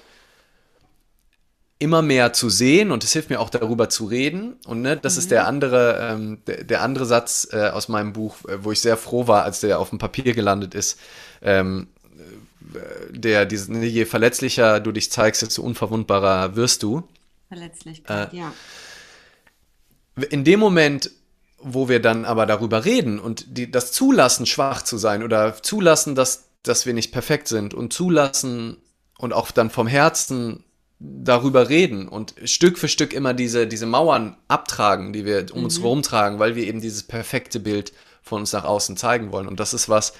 Speaker 2: immer mehr zu sehen und es hilft mir auch darüber zu reden. Und ne, das mhm. ist der mhm. andere, ähm, der, der, andere Satz äh, aus meinem Buch, äh, wo ich sehr froh war, als der auf dem Papier gelandet ist. Ähm, äh, der, diese, ne, je verletzlicher du dich zeigst, desto unverwundbarer wirst du.
Speaker 1: Verletzlichkeit, äh, ja.
Speaker 2: In dem Moment, wo wir dann aber darüber reden und die, das zulassen, schwach zu sein oder zulassen, dass, dass wir nicht perfekt sind und zulassen und auch dann vom Herzen darüber reden und Stück für Stück immer diese, diese Mauern abtragen, die wir um mhm. uns rumtragen, weil wir eben dieses perfekte Bild von uns nach außen zeigen wollen. Und das ist was,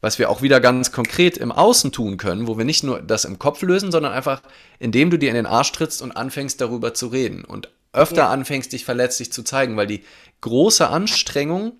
Speaker 2: was wir auch wieder ganz konkret im Außen tun können, wo wir nicht nur das im Kopf lösen, sondern einfach, indem du dir in den Arsch trittst und anfängst darüber zu reden und öfter ja. anfängst, dich verletzlich zu zeigen, weil die große Anstrengung,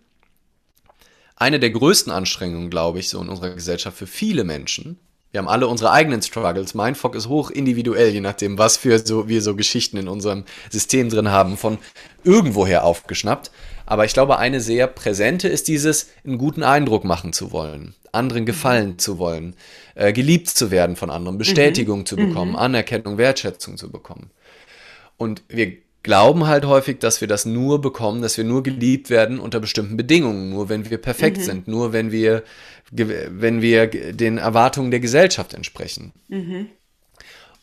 Speaker 2: eine der größten Anstrengungen, glaube ich, so in unserer Gesellschaft für viele Menschen, wir haben alle unsere eigenen Struggles. Mindfuck ist hoch individuell, je nachdem, was für so, wir so Geschichten in unserem System drin haben, von irgendwoher aufgeschnappt. Aber ich glaube, eine sehr präsente ist dieses, einen guten Eindruck machen zu wollen, anderen gefallen mhm. zu wollen, äh, geliebt zu werden von anderen, Bestätigung mhm. zu bekommen, mhm. Anerkennung, Wertschätzung zu bekommen. Und wir glauben halt häufig, dass wir das nur bekommen, dass wir nur geliebt werden unter bestimmten Bedingungen, nur wenn wir perfekt mhm. sind, nur wenn wir wenn wir den Erwartungen der Gesellschaft entsprechen. Mhm.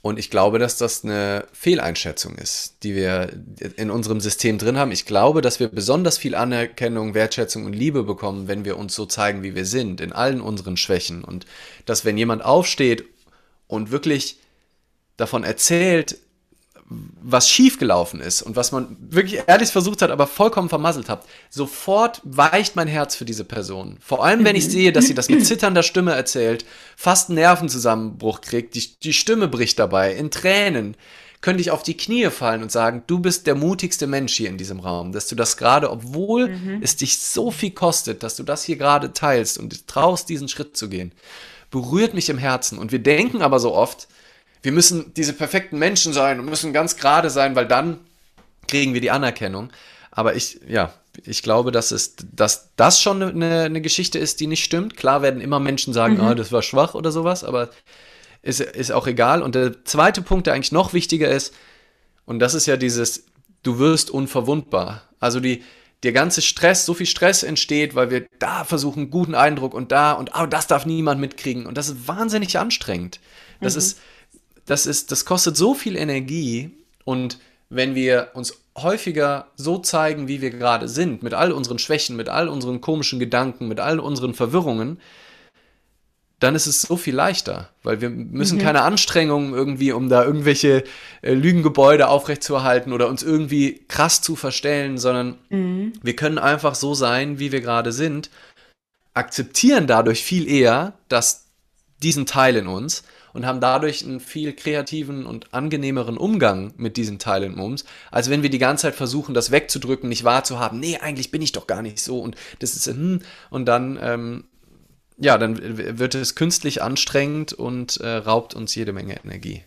Speaker 2: Und ich glaube, dass das eine Fehleinschätzung ist, die wir in unserem System drin haben. Ich glaube, dass wir besonders viel Anerkennung, Wertschätzung und Liebe bekommen, wenn wir uns so zeigen, wie wir sind, in allen unseren Schwächen. Und dass wenn jemand aufsteht und wirklich davon erzählt, was schiefgelaufen ist und was man wirklich ehrlich versucht hat, aber vollkommen vermasselt hat, sofort weicht mein Herz für diese Person. Vor allem, wenn ich sehe, dass sie das mit zitternder Stimme erzählt, fast einen Nervenzusammenbruch kriegt, die, die Stimme bricht dabei, in Tränen, könnte ich auf die Knie fallen und sagen, du bist der mutigste Mensch hier in diesem Raum, dass du das gerade, obwohl mhm. es dich so viel kostet, dass du das hier gerade teilst und traust, diesen Schritt zu gehen, berührt mich im Herzen. Und wir denken aber so oft, wir müssen diese perfekten Menschen sein und müssen ganz gerade sein, weil dann kriegen wir die Anerkennung. Aber ich, ja, ich glaube, dass, es, dass das schon eine, eine Geschichte ist, die nicht stimmt. Klar werden immer Menschen sagen, mhm. oh, das war schwach oder sowas, aber ist, ist auch egal. Und der zweite Punkt, der eigentlich noch wichtiger ist, und das ist ja dieses, du wirst unverwundbar. Also die, der ganze Stress, so viel Stress entsteht, weil wir da versuchen, einen guten Eindruck und da und oh, das darf niemand mitkriegen. Und das ist wahnsinnig anstrengend. Das mhm. ist, das ist, das kostet so viel Energie. Und wenn wir uns häufiger so zeigen, wie wir gerade sind, mit all unseren Schwächen, mit all unseren komischen Gedanken, mit all unseren Verwirrungen, dann ist es so viel leichter, weil wir müssen mhm. keine Anstrengungen irgendwie, um da irgendwelche äh, Lügengebäude aufrechtzuerhalten oder uns irgendwie krass zu verstellen, sondern mhm. wir können einfach so sein, wie wir gerade sind, akzeptieren dadurch viel eher, dass diesen Teil in uns und haben dadurch einen viel kreativen und angenehmeren Umgang mit diesen Teilen in uns, als wenn wir die ganze Zeit versuchen, das wegzudrücken, nicht wahrzuhaben, nee, eigentlich bin ich doch gar nicht so und das ist, hm, und dann ähm, ja, dann wird es künstlich anstrengend und äh, raubt uns jede Menge Energie.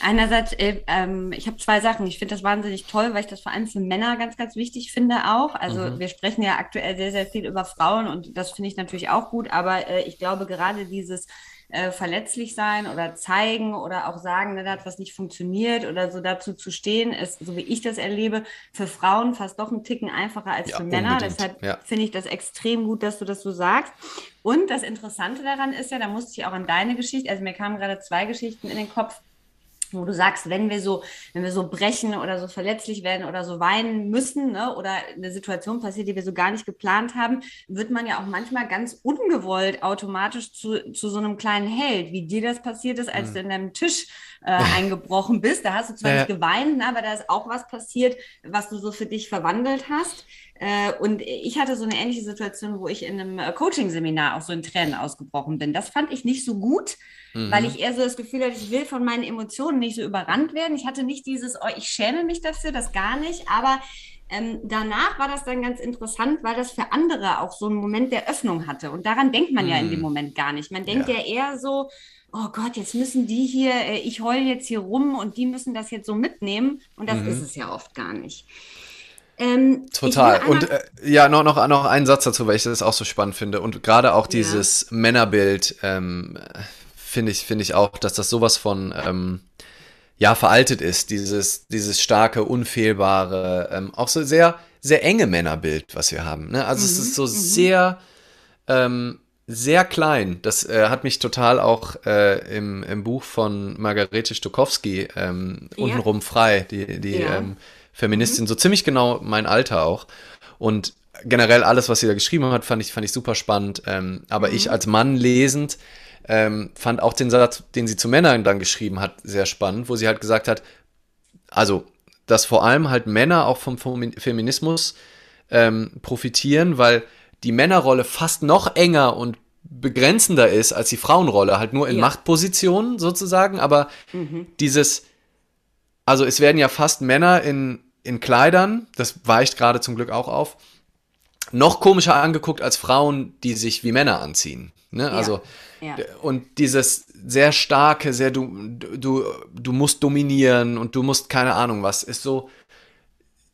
Speaker 1: Einerseits, äh, ähm, ich habe zwei Sachen. Ich finde das wahnsinnig toll, weil ich das vor allem für Männer ganz, ganz wichtig finde auch. Also mhm. wir sprechen ja aktuell sehr, sehr viel über Frauen und das finde ich natürlich auch gut. Aber äh, ich glaube gerade dieses äh, verletzlich sein oder zeigen oder auch sagen, ne, da hat was nicht funktioniert oder so dazu zu stehen, ist, so wie ich das erlebe, für Frauen fast doch ein Ticken einfacher als ja, für Männer. Unbedingt. Deshalb ja. finde ich das extrem gut, dass du das so sagst. Und das Interessante daran ist ja, da musste ich auch an deine Geschichte, also mir kamen gerade zwei Geschichten in den Kopf wo du sagst, wenn wir so, wenn wir so brechen oder so verletzlich werden oder so weinen müssen, ne, oder eine Situation passiert, die wir so gar nicht geplant haben, wird man ja auch manchmal ganz ungewollt automatisch zu, zu so einem kleinen Held, wie dir das passiert ist, als mhm. du in deinem Tisch äh, eingebrochen bist. Da hast du zwar ja. nicht geweint, ne, aber da ist auch was passiert, was du so für dich verwandelt hast. Äh, und ich hatte so eine ähnliche Situation, wo ich in einem äh, Coaching-Seminar auch so in Tränen ausgebrochen bin. Das fand ich nicht so gut, mhm. weil ich eher so das Gefühl hatte, ich will von meinen Emotionen nicht so überrannt werden. Ich hatte nicht dieses, oh, ich schäme mich dafür, das gar nicht, aber ähm, danach war das dann ganz interessant, weil das für andere auch so einen Moment der Öffnung hatte. Und daran denkt man mhm. ja in dem mhm. Moment gar nicht. Man denkt ja, ja eher so, oh Gott, jetzt müssen die hier, äh, ich heule jetzt hier rum und die müssen das jetzt so mitnehmen. Und das mhm. ist es ja oft gar nicht.
Speaker 2: Ähm, Total. Und äh, ja, noch, noch, noch einen Satz dazu, weil ich das auch so spannend finde. Und gerade auch dieses ja. Männerbild ähm, finde ich, finde ich auch, dass das sowas von ähm, ja veraltet ist. Dieses, dieses starke, unfehlbare, ähm, auch so sehr, sehr enge Männerbild, was wir haben. Ne? Also mhm. es ist so mhm. sehr, ähm, sehr klein. Das äh, hat mich total auch äh, im, im Buch von Margarete Stokowski ähm, ja. untenrum frei, die, die ja. ähm, Feministin, mhm. so ziemlich genau mein Alter auch. Und generell alles, was sie da geschrieben hat, fand ich, fand ich super spannend. Ähm, aber mhm. ich als Mann lesend ähm, fand auch den Satz, den sie zu Männern dann geschrieben hat, sehr spannend, wo sie halt gesagt hat, also, dass vor allem halt Männer auch vom Feminismus ähm, profitieren, weil die Männerrolle fast noch enger und begrenzender ist als die Frauenrolle, halt nur in ja. Machtpositionen sozusagen, aber mhm. dieses, also es werden ja fast Männer in in Kleidern, das weicht gerade zum Glück auch auf, noch komischer angeguckt als Frauen, die sich wie Männer anziehen. Ne? Also, ja. und dieses sehr starke, sehr du, du, du musst dominieren und du musst keine Ahnung was, ist so,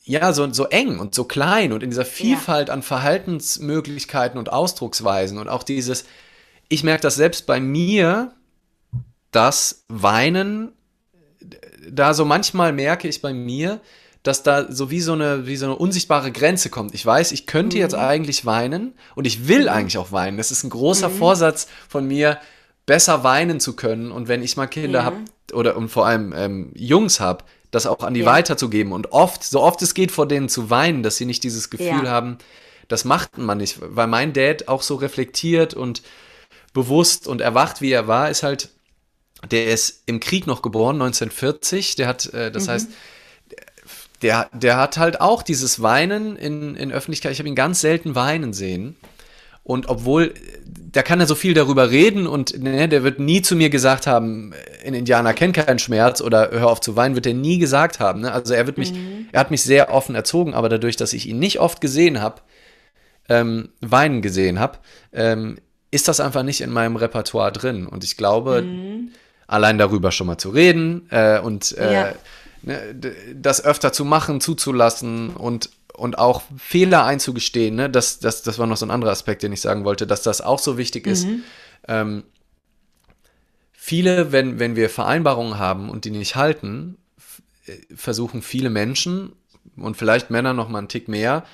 Speaker 2: ja, so, so eng und so klein und in dieser Vielfalt ja. an Verhaltensmöglichkeiten und Ausdrucksweisen und auch dieses, ich merke das selbst bei mir, dass Weinen, da so manchmal merke ich bei mir, dass da so wie so eine, wie so eine unsichtbare Grenze kommt. Ich weiß, ich könnte mhm. jetzt eigentlich weinen und ich will mhm. eigentlich auch weinen. Das ist ein großer mhm. Vorsatz von mir, besser weinen zu können. Und wenn ich mal Kinder ja. habe oder und vor allem ähm, Jungs habe, das auch an die ja. weiterzugeben und oft, so oft es geht, vor denen zu weinen, dass sie nicht dieses Gefühl ja. haben, das macht man nicht, weil mein Dad auch so reflektiert und bewusst und erwacht, wie er war, ist halt, der ist im Krieg noch geboren, 1940, der hat, äh, das mhm. heißt, der, der hat halt auch dieses Weinen in, in Öffentlichkeit. Ich habe ihn ganz selten weinen sehen. Und obwohl, da kann er so viel darüber reden und ne, der wird nie zu mir gesagt haben, in Indianer kennt keinen Schmerz oder hör auf zu weinen, wird er nie gesagt haben. Ne? Also er wird mich, mhm. er hat mich sehr offen erzogen, aber dadurch, dass ich ihn nicht oft gesehen habe, ähm, weinen gesehen habe, ähm, ist das einfach nicht in meinem Repertoire drin. Und ich glaube, mhm. allein darüber schon mal zu reden äh, und äh, ja ne, das öfter zu machen, zuzulassen und, und auch Fehler einzugestehen. Ne? Das, das, das war noch so ein anderer Aspekt, den ich sagen wollte, dass das auch so wichtig ist. Mhm. Ähm, viele, wenn, wenn wir Vereinbarungen haben und die nicht halten, äh, versuchen viele Menschen und vielleicht Männer noch mal einen Tick mehr,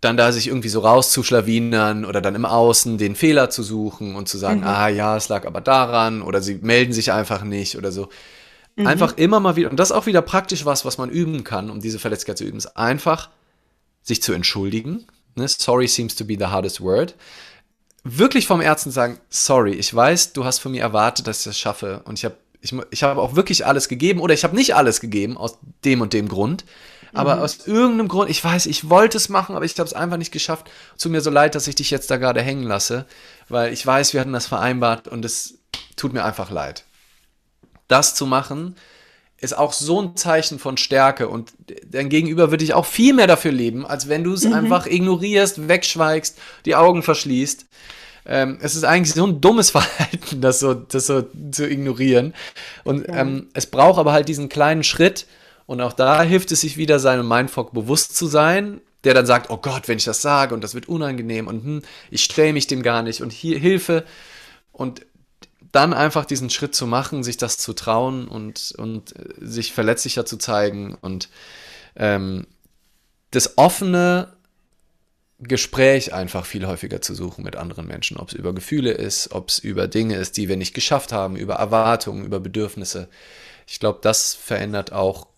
Speaker 2: dann da sich irgendwie so rauszuschlawinern oder dann im Außen den Fehler zu suchen und zu sagen, mhm. ah ja, es lag aber daran oder sie melden sich einfach nicht oder so. Mhm. Einfach immer mal wieder, und das ist auch wieder praktisch was, was man üben kann, um diese Verletzlichkeit zu üben, ist einfach sich zu entschuldigen. Ne? Sorry seems to be the hardest word. Wirklich vom Herzen sagen, sorry, ich weiß, du hast von mir erwartet, dass ich das schaffe und ich habe ich, ich habe auch wirklich alles gegeben oder ich habe nicht alles gegeben aus dem und dem Grund. Aber mhm. aus irgendeinem Grund, ich weiß, ich wollte es machen, aber ich habe es einfach nicht geschafft. Zu mir so leid, dass ich dich jetzt da gerade hängen lasse, weil ich weiß, wir hatten das vereinbart und es tut mir einfach leid. Das zu machen, ist auch so ein Zeichen von Stärke und dein Gegenüber würde ich auch viel mehr dafür leben, als wenn du es mhm. einfach ignorierst, wegschweigst, die Augen verschließt. Ähm, es ist eigentlich so ein dummes Verhalten, das so, das so zu ignorieren. Und ja. ähm, es braucht aber halt diesen kleinen Schritt, und auch da hilft es sich wieder, seinem Mindfuck bewusst zu sein, der dann sagt, oh Gott, wenn ich das sage und das wird unangenehm und hm, ich stelle mich dem gar nicht und hier Hilfe. Und dann einfach diesen Schritt zu machen, sich das zu trauen und, und äh, sich verletzlicher zu zeigen und ähm, das offene Gespräch einfach viel häufiger zu suchen mit anderen Menschen, ob es über Gefühle ist, ob es über Dinge ist, die wir nicht geschafft haben, über Erwartungen, über Bedürfnisse. Ich glaube, das verändert auch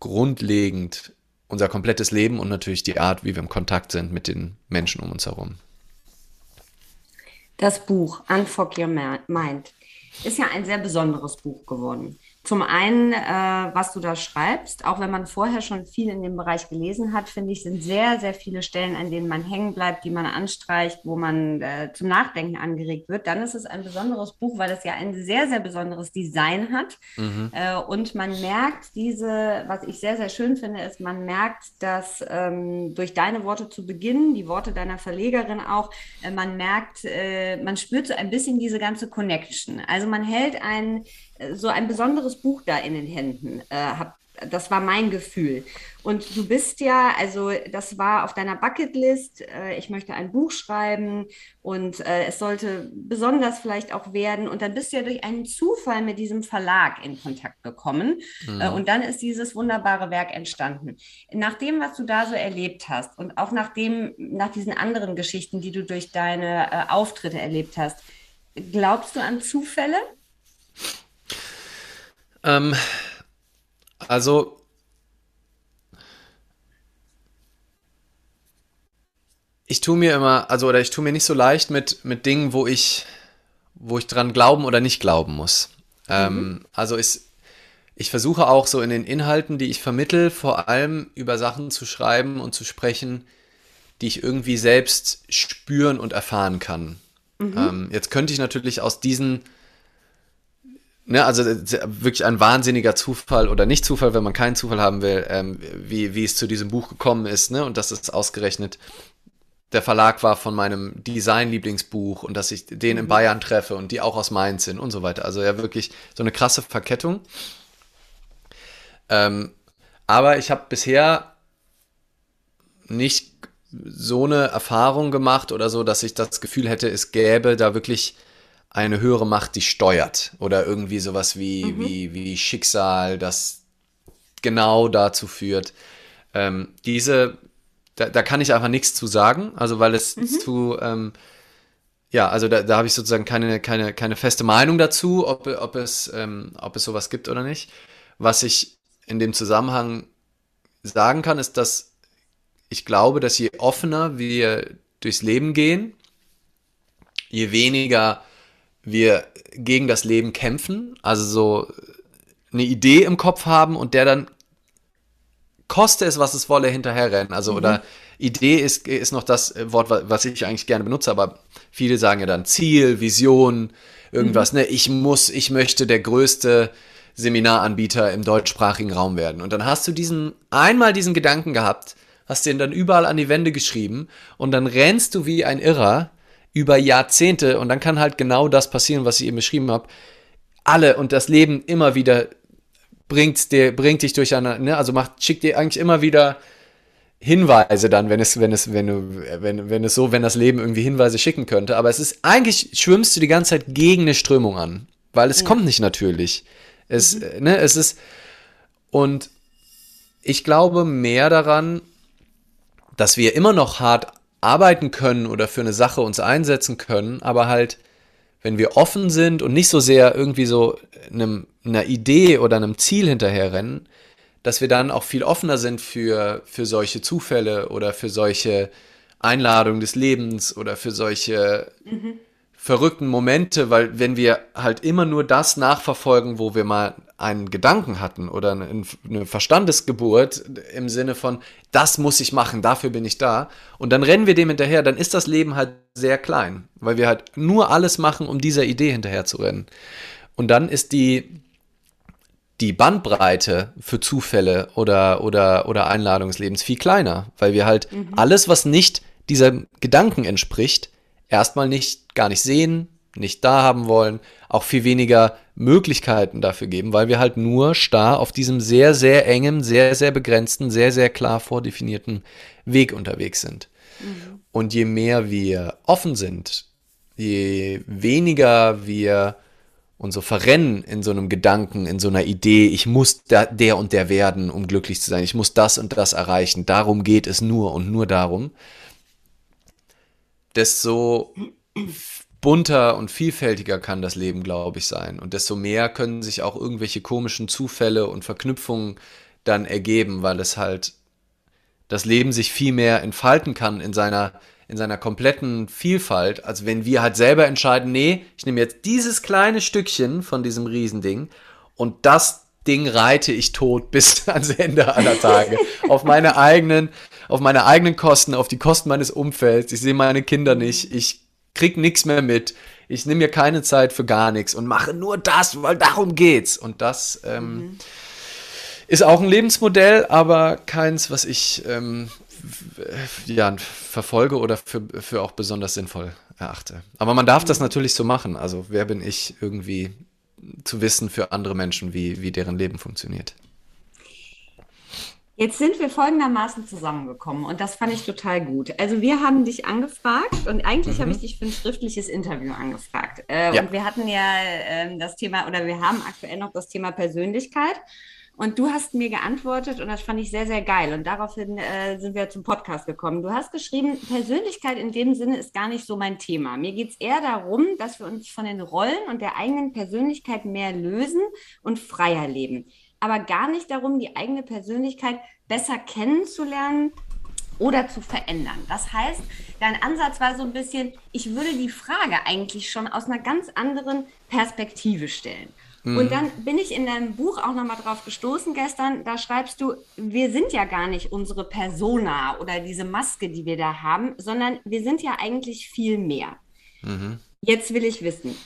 Speaker 2: grundlegend unser komplettes Leben und natürlich die Art, wie wir im Kontakt sind mit den Menschen um uns herum.
Speaker 1: Das Buch Unfuck Your Mind ist ja ein sehr besonderes Buch geworden. Zum einen, äh, was du da schreibst, auch wenn man vorher schon viel in dem Bereich gelesen hat, finde ich, sind sehr, sehr viele Stellen, an denen man hängen bleibt, die man anstreicht, wo man äh, zum Nachdenken angeregt wird. Dann ist es ein besonderes Buch, weil es ja ein sehr, sehr besonderes Design hat. Mhm. Äh, und man merkt diese, was ich sehr, sehr schön finde, ist, man merkt, dass ähm, durch deine Worte zu Beginn, die Worte deiner Verlegerin auch, äh, man merkt, äh, man spürt so ein bisschen diese ganze Connection. Also man hält ein so ein besonderes Buch da in den Händen. Äh, hab, das war mein Gefühl. Und du bist ja, also das war auf deiner Bucketlist, äh, ich möchte ein Buch schreiben und äh, es sollte besonders vielleicht auch werden. Und dann bist du ja durch einen Zufall mit diesem Verlag in Kontakt gekommen. Mhm. Äh, und dann ist dieses wunderbare Werk entstanden. Nach dem, was du da so erlebt hast und auch nach, dem, nach diesen anderen Geschichten, die du durch deine äh, Auftritte erlebt hast, glaubst du an Zufälle?
Speaker 2: Ähm, also, ich tue mir immer, also oder ich tue mir nicht so leicht mit, mit Dingen, wo ich, wo ich dran glauben oder nicht glauben muss. Ähm, mhm. Ähm, also ist, ich versuche auch so in den Inhalten, die ich vermittel, vor allem über Sachen zu schreiben und zu sprechen, die ich irgendwie selbst spüren und erfahren kann. Mhm. Ähm, jetzt könnte ich natürlich aus diesen Ne, also wirklich ein wahnsinniger Zufall oder nicht Zufall, wenn man keinen Zufall haben will, ähm, wie, wie es zu diesem Buch gekommen ist, ne? Und dass es ausgerechnet der Verlag war von meinem Design-Lieblingsbuch und dass ich den in mhm. Bayern treffe und die auch aus Mainz sind und so weiter. Also ja wirklich so eine krasse Verkettung. Ähm, aber ich habe bisher nicht so eine Erfahrung gemacht oder so, dass ich das Gefühl hätte, es gäbe da wirklich eine höhere Macht, die steuert. Oder irgendwie sowas wie, mhm. wie, wie Schicksal, das genau dazu führt. Ähm, diese, da, da kann ich einfach nichts zu sagen, also weil es mhm. zu, ähm, ja, also da, da habe ich sozusagen keine, keine, keine feste Meinung dazu, ob, ob, es, ähm, ob es sowas gibt oder nicht. Was ich in dem Zusammenhang sagen kann, ist, dass ich glaube, dass je offener wir durchs Leben gehen, je weniger wir gegen das Leben kämpfen, also so eine Idee im Kopf haben und der dann koste es, was es wolle, hinterherrennen. Also, mhm. oder Idee ist, ist noch das Wort, was ich eigentlich gerne benutze, aber viele sagen ja dann Ziel, Vision, irgendwas, mhm. ne? Ich muss, ich möchte der größte Seminaranbieter im deutschsprachigen Raum werden. Und dann hast du diesen, einmal diesen Gedanken gehabt, hast den dann überall an die Wände geschrieben und dann rennst du wie ein Irrer über Jahrzehnte und dann kann halt genau das passieren, was ich eben beschrieben habe. Alle und das Leben immer wieder bringt, dir, bringt dich durch eine, ne, also macht, schickt dir eigentlich immer wieder Hinweise dann, wenn es, wenn es, wenn du, wenn, wenn es so, wenn das Leben irgendwie Hinweise schicken könnte. Aber es ist eigentlich schwimmst du die ganze Zeit gegen eine Strömung an. weil es ja. kommt nicht natürlich. Es, mhm. ne, es ist, und ich glaube mehr daran, dass wir immer noch hart arbeiten können oder für eine Sache uns einsetzen können, aber halt, wenn wir offen sind und nicht so sehr irgendwie so einem, einer Idee oder einem Ziel hinterherrennen, dass wir dann auch viel offener sind für, für solche Zufälle oder für solche Einladungen des Lebens oder für solche mhm. Verrückten Momente, weil wenn wir halt immer nur das nachverfolgen, wo wir mal einen Gedanken hatten oder eine Verstandesgeburt im Sinne von, das muss ich machen, dafür bin ich da, und dann rennen wir dem hinterher, dann ist das Leben halt sehr klein, weil wir halt nur alles machen, um dieser Idee hinterher zu rennen. Und dann ist die, die Bandbreite für Zufälle oder, oder, oder Einladung des Lebens viel kleiner, weil wir halt mhm. alles, was nicht dieser Gedanken entspricht, erstmal nicht gar nicht sehen, nicht da haben wollen, auch viel weniger Möglichkeiten dafür geben, weil wir halt nur starr auf diesem sehr, sehr engen, sehr, sehr begrenzten, sehr, sehr klar vordefinierten Weg unterwegs sind. Mhm. Und je mehr wir offen sind, je weniger wir und so verrennen in so einem Gedanken, in so einer Idee, ich muss da, der und der werden, um glücklich zu sein, ich muss das und das erreichen, darum geht es nur und nur darum, desto bunter und vielfältiger kann das Leben, glaube ich, sein. Und desto mehr können sich auch irgendwelche komischen Zufälle und Verknüpfungen dann ergeben, weil es halt das Leben sich viel mehr entfalten kann in seiner in seiner kompletten Vielfalt, als wenn wir halt selber entscheiden, nee, ich nehme jetzt dieses kleine Stückchen von diesem Riesending und das Ding reite ich tot bis ans Ende aller Tage. auf meine eigenen, auf meine eigenen Kosten, auf die Kosten meines Umfelds. Ich sehe meine Kinder nicht. Ich krieg nichts mehr mit. Ich nehme mir keine Zeit für gar nichts und mache nur das, weil darum geht's. Und das ähm, mhm. ist auch ein Lebensmodell, aber keins, was ich ähm, ja, verfolge oder für, für auch besonders sinnvoll erachte. Aber man darf das mhm. natürlich so machen. Also wer bin ich irgendwie zu wissen für andere Menschen, wie, wie deren Leben funktioniert.
Speaker 1: Jetzt sind wir folgendermaßen zusammengekommen und das fand ich total gut. Also wir haben dich angefragt und eigentlich mhm. habe ich dich für ein schriftliches Interview angefragt. Äh, ja. Und wir hatten ja äh, das Thema oder wir haben aktuell noch das Thema Persönlichkeit. Und du hast mir geantwortet und das fand ich sehr, sehr geil. Und daraufhin äh, sind wir zum Podcast gekommen. Du hast geschrieben, Persönlichkeit in dem Sinne ist gar nicht so mein Thema. Mir geht es eher darum, dass wir uns von den Rollen und der eigenen Persönlichkeit mehr lösen und freier leben. Aber gar nicht darum, die eigene Persönlichkeit besser kennenzulernen oder zu verändern. Das heißt, dein Ansatz war so ein bisschen, ich würde die Frage eigentlich schon aus einer ganz anderen Perspektive stellen. Mhm. Und dann bin ich in deinem Buch auch nochmal drauf gestoßen gestern. Da schreibst du, wir sind ja gar nicht unsere Persona oder diese Maske, die wir da haben, sondern wir sind ja eigentlich viel mehr. Mhm. Jetzt will ich wissen,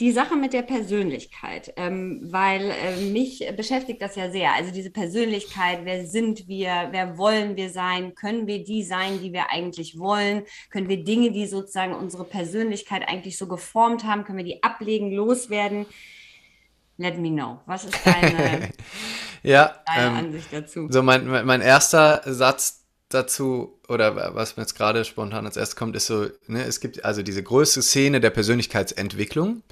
Speaker 1: die Sache mit der Persönlichkeit, ähm, weil äh, mich beschäftigt das ja sehr. Also diese Persönlichkeit, wer sind wir, wer wollen wir sein, können wir die sein, die wir eigentlich wollen, können wir Dinge, die sozusagen unsere Persönlichkeit eigentlich so geformt haben, können wir die ablegen, loswerden. Let me know. Was ist deine,
Speaker 2: ja, deine ähm, Ansicht dazu? So mein, mein erster Satz dazu, oder was mir jetzt gerade spontan als erstes kommt, ist so, ne, es gibt also diese größte Szene der Persönlichkeitsentwicklung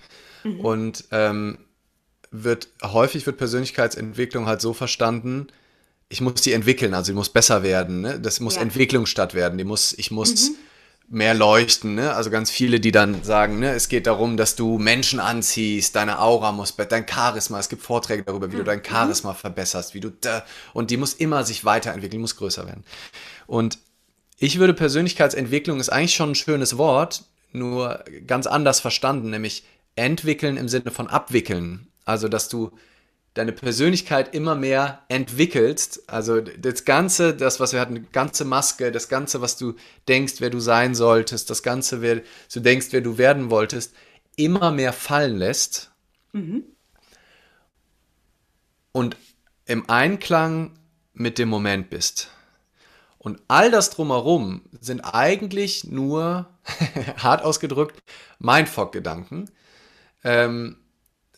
Speaker 2: mhm. und ähm, wird häufig wird Persönlichkeitsentwicklung halt so verstanden, ich muss die entwickeln, also die muss besser werden, ne? Das muss ja. Entwicklung statt werden, die muss, ich muss mhm mehr leuchten. Ne? Also ganz viele, die dann sagen, ne, es geht darum, dass du Menschen anziehst, deine Aura muss, dein Charisma, es gibt Vorträge darüber, wie du dein mhm. Charisma verbesserst, wie du da, und die muss immer sich weiterentwickeln, muss größer werden. Und ich würde Persönlichkeitsentwicklung ist eigentlich schon ein schönes Wort, nur ganz anders verstanden, nämlich entwickeln im Sinne von abwickeln. Also, dass du deine Persönlichkeit immer mehr entwickelst. Also das Ganze, das, was wir hatten, die ganze Maske, das Ganze, was du denkst, wer du sein solltest, das Ganze, wer du denkst, wer du werden wolltest, immer mehr fallen lässt. Mhm. Und im Einklang mit dem Moment bist. Und all das drumherum sind eigentlich nur, hart ausgedrückt, Mindfuck-Gedanken. Ähm,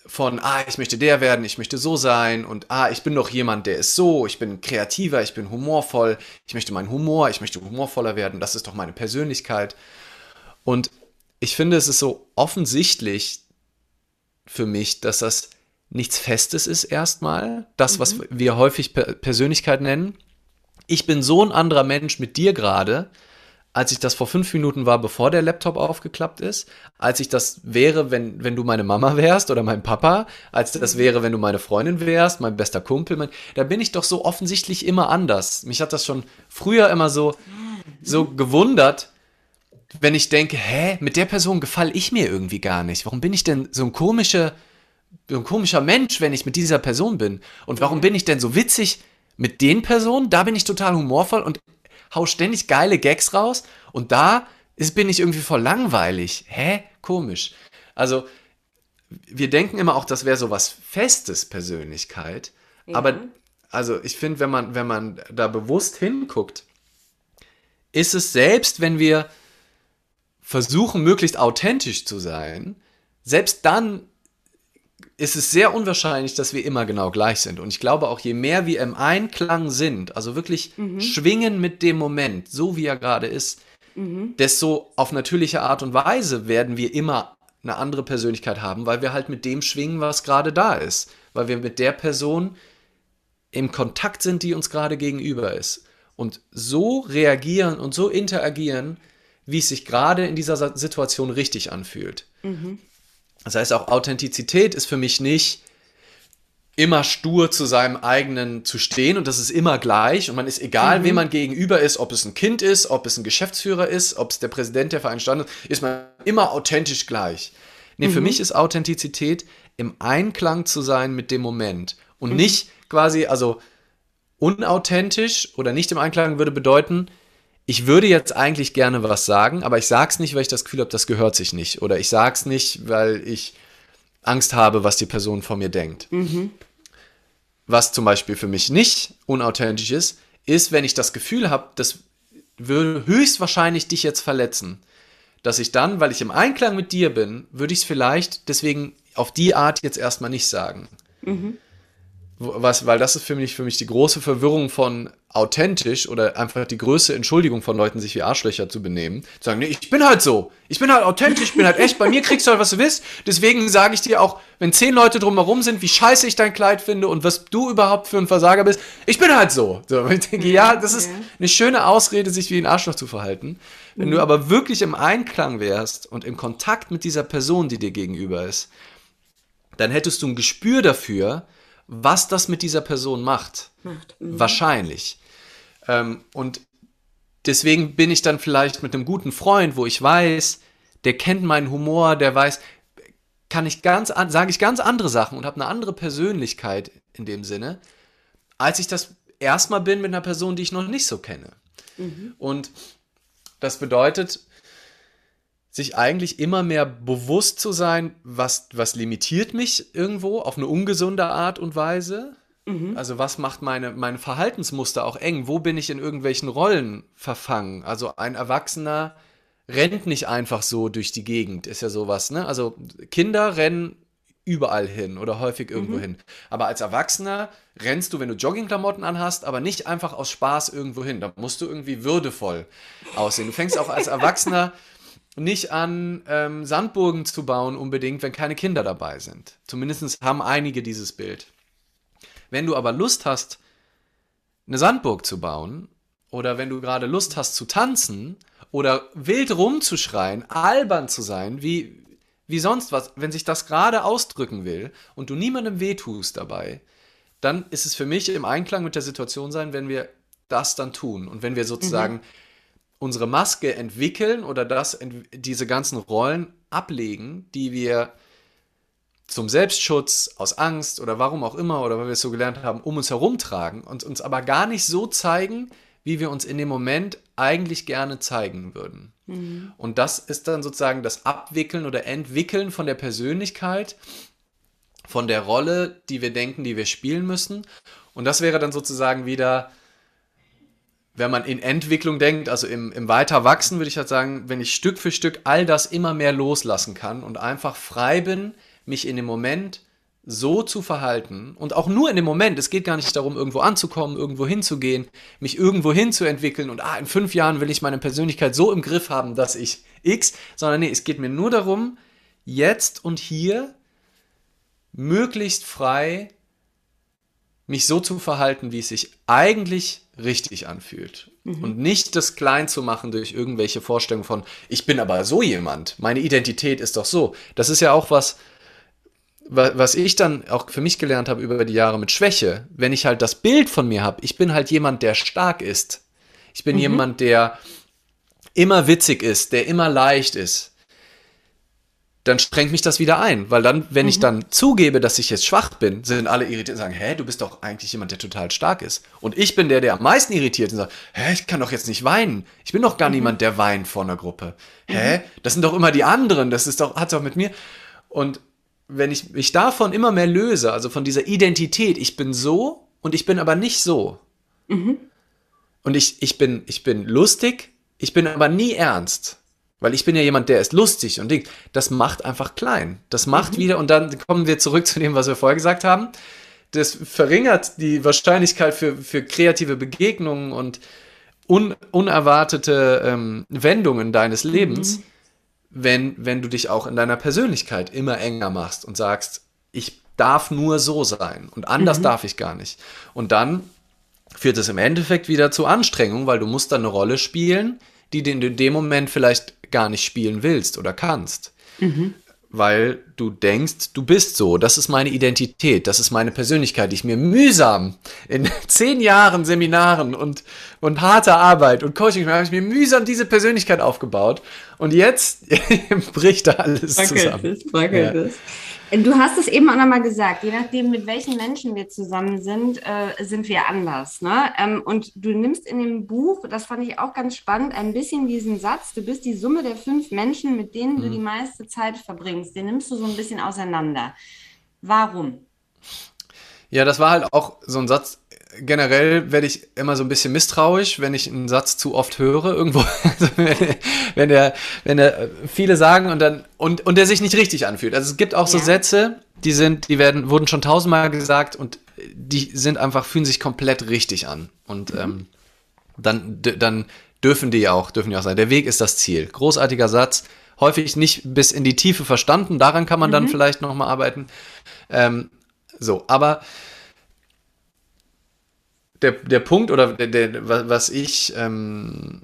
Speaker 2: von, ah, ich möchte der werden, ich möchte so sein und ah, ich bin doch jemand, der ist so, ich bin kreativer, ich bin humorvoll, ich möchte meinen Humor, ich möchte humorvoller werden, das ist doch meine Persönlichkeit. Und ich finde, es ist so offensichtlich, für mich, dass das nichts Festes ist erstmal. Das, mhm. was wir häufig Persönlichkeit nennen. Ich bin so ein anderer Mensch mit dir gerade, als ich das vor fünf Minuten war, bevor der Laptop aufgeklappt ist, als ich das wäre, wenn, wenn du meine Mama wärst oder mein Papa, als das mhm. wäre, wenn du meine Freundin wärst, mein bester Kumpel, mein, da bin ich doch so offensichtlich immer anders. Mich hat das schon früher immer so, so gewundert, wenn ich denke, hä, mit der Person gefalle ich mir irgendwie gar nicht. Warum bin ich denn so ein komischer, so ein komischer Mensch, wenn ich mit dieser Person bin? Und warum bin ich denn so witzig mit den Personen? Da bin ich total humorvoll und hau ständig geile Gags raus und da ist, bin ich irgendwie voll langweilig. Hä? Komisch. Also, wir denken immer auch, das wäre so was Festes, Persönlichkeit. Ja. Aber, also, ich finde, wenn man, wenn man da bewusst hinguckt, ist es selbst, wenn wir versuchen, möglichst authentisch zu sein, selbst dann ist es sehr unwahrscheinlich, dass wir immer genau gleich sind. Und ich glaube auch, je mehr wir im Einklang sind, also wirklich mhm. schwingen mit dem Moment, so wie er gerade ist, mhm. desto auf natürliche Art und Weise werden wir immer eine andere Persönlichkeit haben, weil wir halt mit dem schwingen, was gerade da ist. Weil wir mit der Person im Kontakt sind, die uns gerade gegenüber ist. Und so reagieren und so interagieren, wie es sich gerade in dieser Situation richtig anfühlt. Mhm. Das heißt, auch Authentizität ist für mich nicht immer stur zu seinem eigenen zu stehen und das ist immer gleich und man ist egal, mhm. wem man gegenüber ist, ob es ein Kind ist, ob es ein Geschäftsführer ist, ob es der Präsident der Verein ist, ist man immer authentisch gleich. Nee, mhm. für mich ist Authentizität im Einklang zu sein mit dem Moment und mhm. nicht quasi, also unauthentisch oder nicht im Einklang würde bedeuten, ich würde jetzt eigentlich gerne was sagen, aber ich sag's nicht, weil ich das Gefühl habe, das gehört sich nicht. Oder ich sag's nicht, weil ich Angst habe, was die Person von mir denkt. Mhm. Was zum Beispiel für mich nicht unauthentisch ist, ist, wenn ich das Gefühl habe, das würde höchstwahrscheinlich dich jetzt verletzen. Dass ich dann, weil ich im Einklang mit dir bin, würde ich es vielleicht deswegen auf die Art jetzt erstmal nicht sagen. Mhm. Was, weil das ist für mich, für mich die große Verwirrung von authentisch oder einfach die größte Entschuldigung von Leuten, sich wie Arschlöcher zu benehmen. Zu sagen, nee, ich bin halt so. Ich bin halt authentisch, ich bin halt echt. Bei mir kriegst du halt, was du willst. Deswegen sage ich dir auch, wenn zehn Leute drumherum sind, wie scheiße ich dein Kleid finde und was du überhaupt für ein Versager bist. Ich bin halt so. so ich denke, ja, das ist eine schöne Ausrede, sich wie ein Arschloch zu verhalten. Wenn du aber wirklich im Einklang wärst und im Kontakt mit dieser Person, die dir gegenüber ist, dann hättest du ein Gespür dafür, was das mit dieser Person macht. macht. Mhm. Wahrscheinlich. Ähm, und deswegen bin ich dann vielleicht mit einem guten Freund, wo ich weiß, der kennt meinen Humor, der weiß, kann ich ganz, sage ich ganz andere Sachen und habe eine andere Persönlichkeit in dem Sinne, als ich das erstmal bin mit einer Person, die ich noch nicht so kenne. Mhm. Und das bedeutet, sich eigentlich immer mehr bewusst zu sein, was, was limitiert mich irgendwo auf eine ungesunde Art und Weise. Mhm. Also was macht meine, meine Verhaltensmuster auch eng? Wo bin ich in irgendwelchen Rollen verfangen? Also ein Erwachsener rennt nicht einfach so durch die Gegend, ist ja sowas, ne? Also Kinder rennen überall hin oder häufig irgendwo mhm. hin. Aber als Erwachsener rennst du, wenn du Joggingklamotten anhast, aber nicht einfach aus Spaß irgendwo hin. Da musst du irgendwie würdevoll aussehen. Du fängst auch als Erwachsener nicht an, ähm, Sandburgen zu bauen unbedingt, wenn keine Kinder dabei sind. Zumindest haben einige dieses Bild. Wenn du aber Lust hast, eine Sandburg zu bauen, oder wenn du gerade Lust hast zu tanzen, oder wild rumzuschreien, albern zu sein, wie, wie sonst was, wenn sich das gerade ausdrücken will und du niemandem wehtust dabei, dann ist es für mich im Einklang mit der Situation sein, wenn wir das dann tun und wenn wir sozusagen mhm unsere Maske entwickeln oder das, diese ganzen Rollen ablegen, die wir zum Selbstschutz, aus Angst oder warum auch immer oder weil wir es so gelernt haben, um uns herum tragen und uns aber gar nicht so zeigen, wie wir uns in dem Moment eigentlich gerne zeigen würden. Mhm. Und das ist dann sozusagen das Abwickeln oder Entwickeln von der Persönlichkeit, von der Rolle, die wir denken, die wir spielen müssen. Und das wäre dann sozusagen wieder wenn man in Entwicklung denkt, also im, im Weiterwachsen, würde ich halt sagen, wenn ich Stück für Stück all das immer mehr loslassen kann und einfach frei bin, mich in dem Moment so zu verhalten und auch nur in dem Moment, es geht gar nicht darum, irgendwo anzukommen, irgendwo hinzugehen, mich irgendwo hinzuentwickeln und ah, in fünf Jahren will ich meine Persönlichkeit so im Griff haben, dass ich X, sondern nee, es geht mir nur darum, jetzt und hier möglichst frei mich so zu verhalten, wie es sich eigentlich richtig anfühlt. Mhm. Und nicht das klein zu machen durch irgendwelche Vorstellungen von, ich bin aber so jemand, meine Identität ist doch so. Das ist ja auch was, was ich dann auch für mich gelernt habe über die Jahre mit Schwäche. Wenn ich halt das Bild von mir habe, ich bin halt jemand, der stark ist. Ich bin mhm. jemand, der immer witzig ist, der immer leicht ist dann strengt mich das wieder ein, weil dann, wenn mhm. ich dann zugebe, dass ich jetzt schwach bin, sind alle irritiert und sagen, hä, du bist doch eigentlich jemand, der total stark ist. Und ich bin der, der am meisten irritiert und sagt, hä, ich kann doch jetzt nicht weinen. Ich bin doch gar mhm. niemand, der weint vor einer Gruppe. Hä, mhm. das sind doch immer die anderen, das ist doch, hat's doch mit mir. Und wenn ich mich davon immer mehr löse, also von dieser Identität, ich bin so und ich bin aber nicht so. Mhm. Und ich, ich bin, ich bin lustig, ich bin aber nie ernst. Weil ich bin ja jemand, der ist lustig und Ding. Das macht einfach klein. Das macht mhm. wieder, und dann kommen wir zurück zu dem, was wir vorher gesagt haben. Das verringert die Wahrscheinlichkeit für, für kreative Begegnungen und un, unerwartete ähm, Wendungen deines Lebens, mhm. wenn, wenn du dich auch in deiner Persönlichkeit immer enger machst und sagst, ich darf nur so sein und anders mhm. darf ich gar nicht. Und dann führt es im Endeffekt wieder zu Anstrengung, weil du musst dann eine Rolle spielen, die du in dem Moment vielleicht gar nicht spielen willst oder kannst. Mhm. Weil du denkst, du bist so, das ist meine Identität, das ist meine Persönlichkeit, die ich mir mühsam in zehn Jahren Seminaren und, und harter Arbeit und Coaching habe ich mir mühsam diese Persönlichkeit aufgebaut und jetzt bricht da alles Wackelt zusammen. Es, wackelt
Speaker 1: ja. es. Du hast es eben auch nochmal gesagt, je nachdem, mit welchen Menschen wir zusammen sind, äh, sind wir anders. Ne? Ähm, und du nimmst in dem Buch, das fand ich auch ganz spannend, ein bisschen diesen Satz, du bist die Summe der fünf Menschen, mit denen mhm. du die meiste Zeit verbringst. Den nimmst du so ein bisschen auseinander. Warum?
Speaker 2: Ja, das war halt auch so ein Satz, generell werde ich immer so ein bisschen misstrauisch, wenn ich einen Satz zu oft höre irgendwo. Also wenn, wenn der, wenn der viele sagen und dann und und der sich nicht richtig anfühlt. Also es gibt auch so Sätze, die sind, die werden wurden schon tausendmal gesagt und die sind einfach fühlen sich komplett richtig an und mhm. ähm, dann dann dürfen die auch dürfen die auch sein. Der Weg ist das Ziel. Großartiger Satz. Häufig nicht bis in die Tiefe verstanden. Daran kann man mhm. dann vielleicht noch mal arbeiten. Ähm, so, aber der, der Punkt oder der, der, was ich ähm,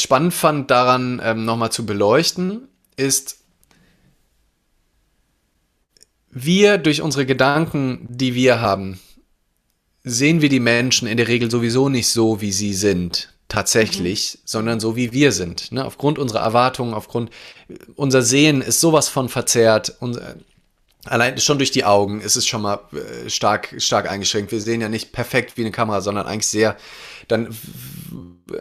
Speaker 2: spannend fand daran ähm, nochmal zu beleuchten, ist, wir durch unsere Gedanken, die wir haben, sehen wir die Menschen in der Regel sowieso nicht so, wie sie sind, tatsächlich, mhm. sondern so, wie wir sind. Ne? Aufgrund unserer Erwartungen, aufgrund unser Sehen ist sowas von verzerrt. Unser, Allein schon durch die Augen ist es schon mal äh, stark, stark eingeschränkt. Wir sehen ja nicht perfekt wie eine Kamera, sondern eigentlich sehr, dann,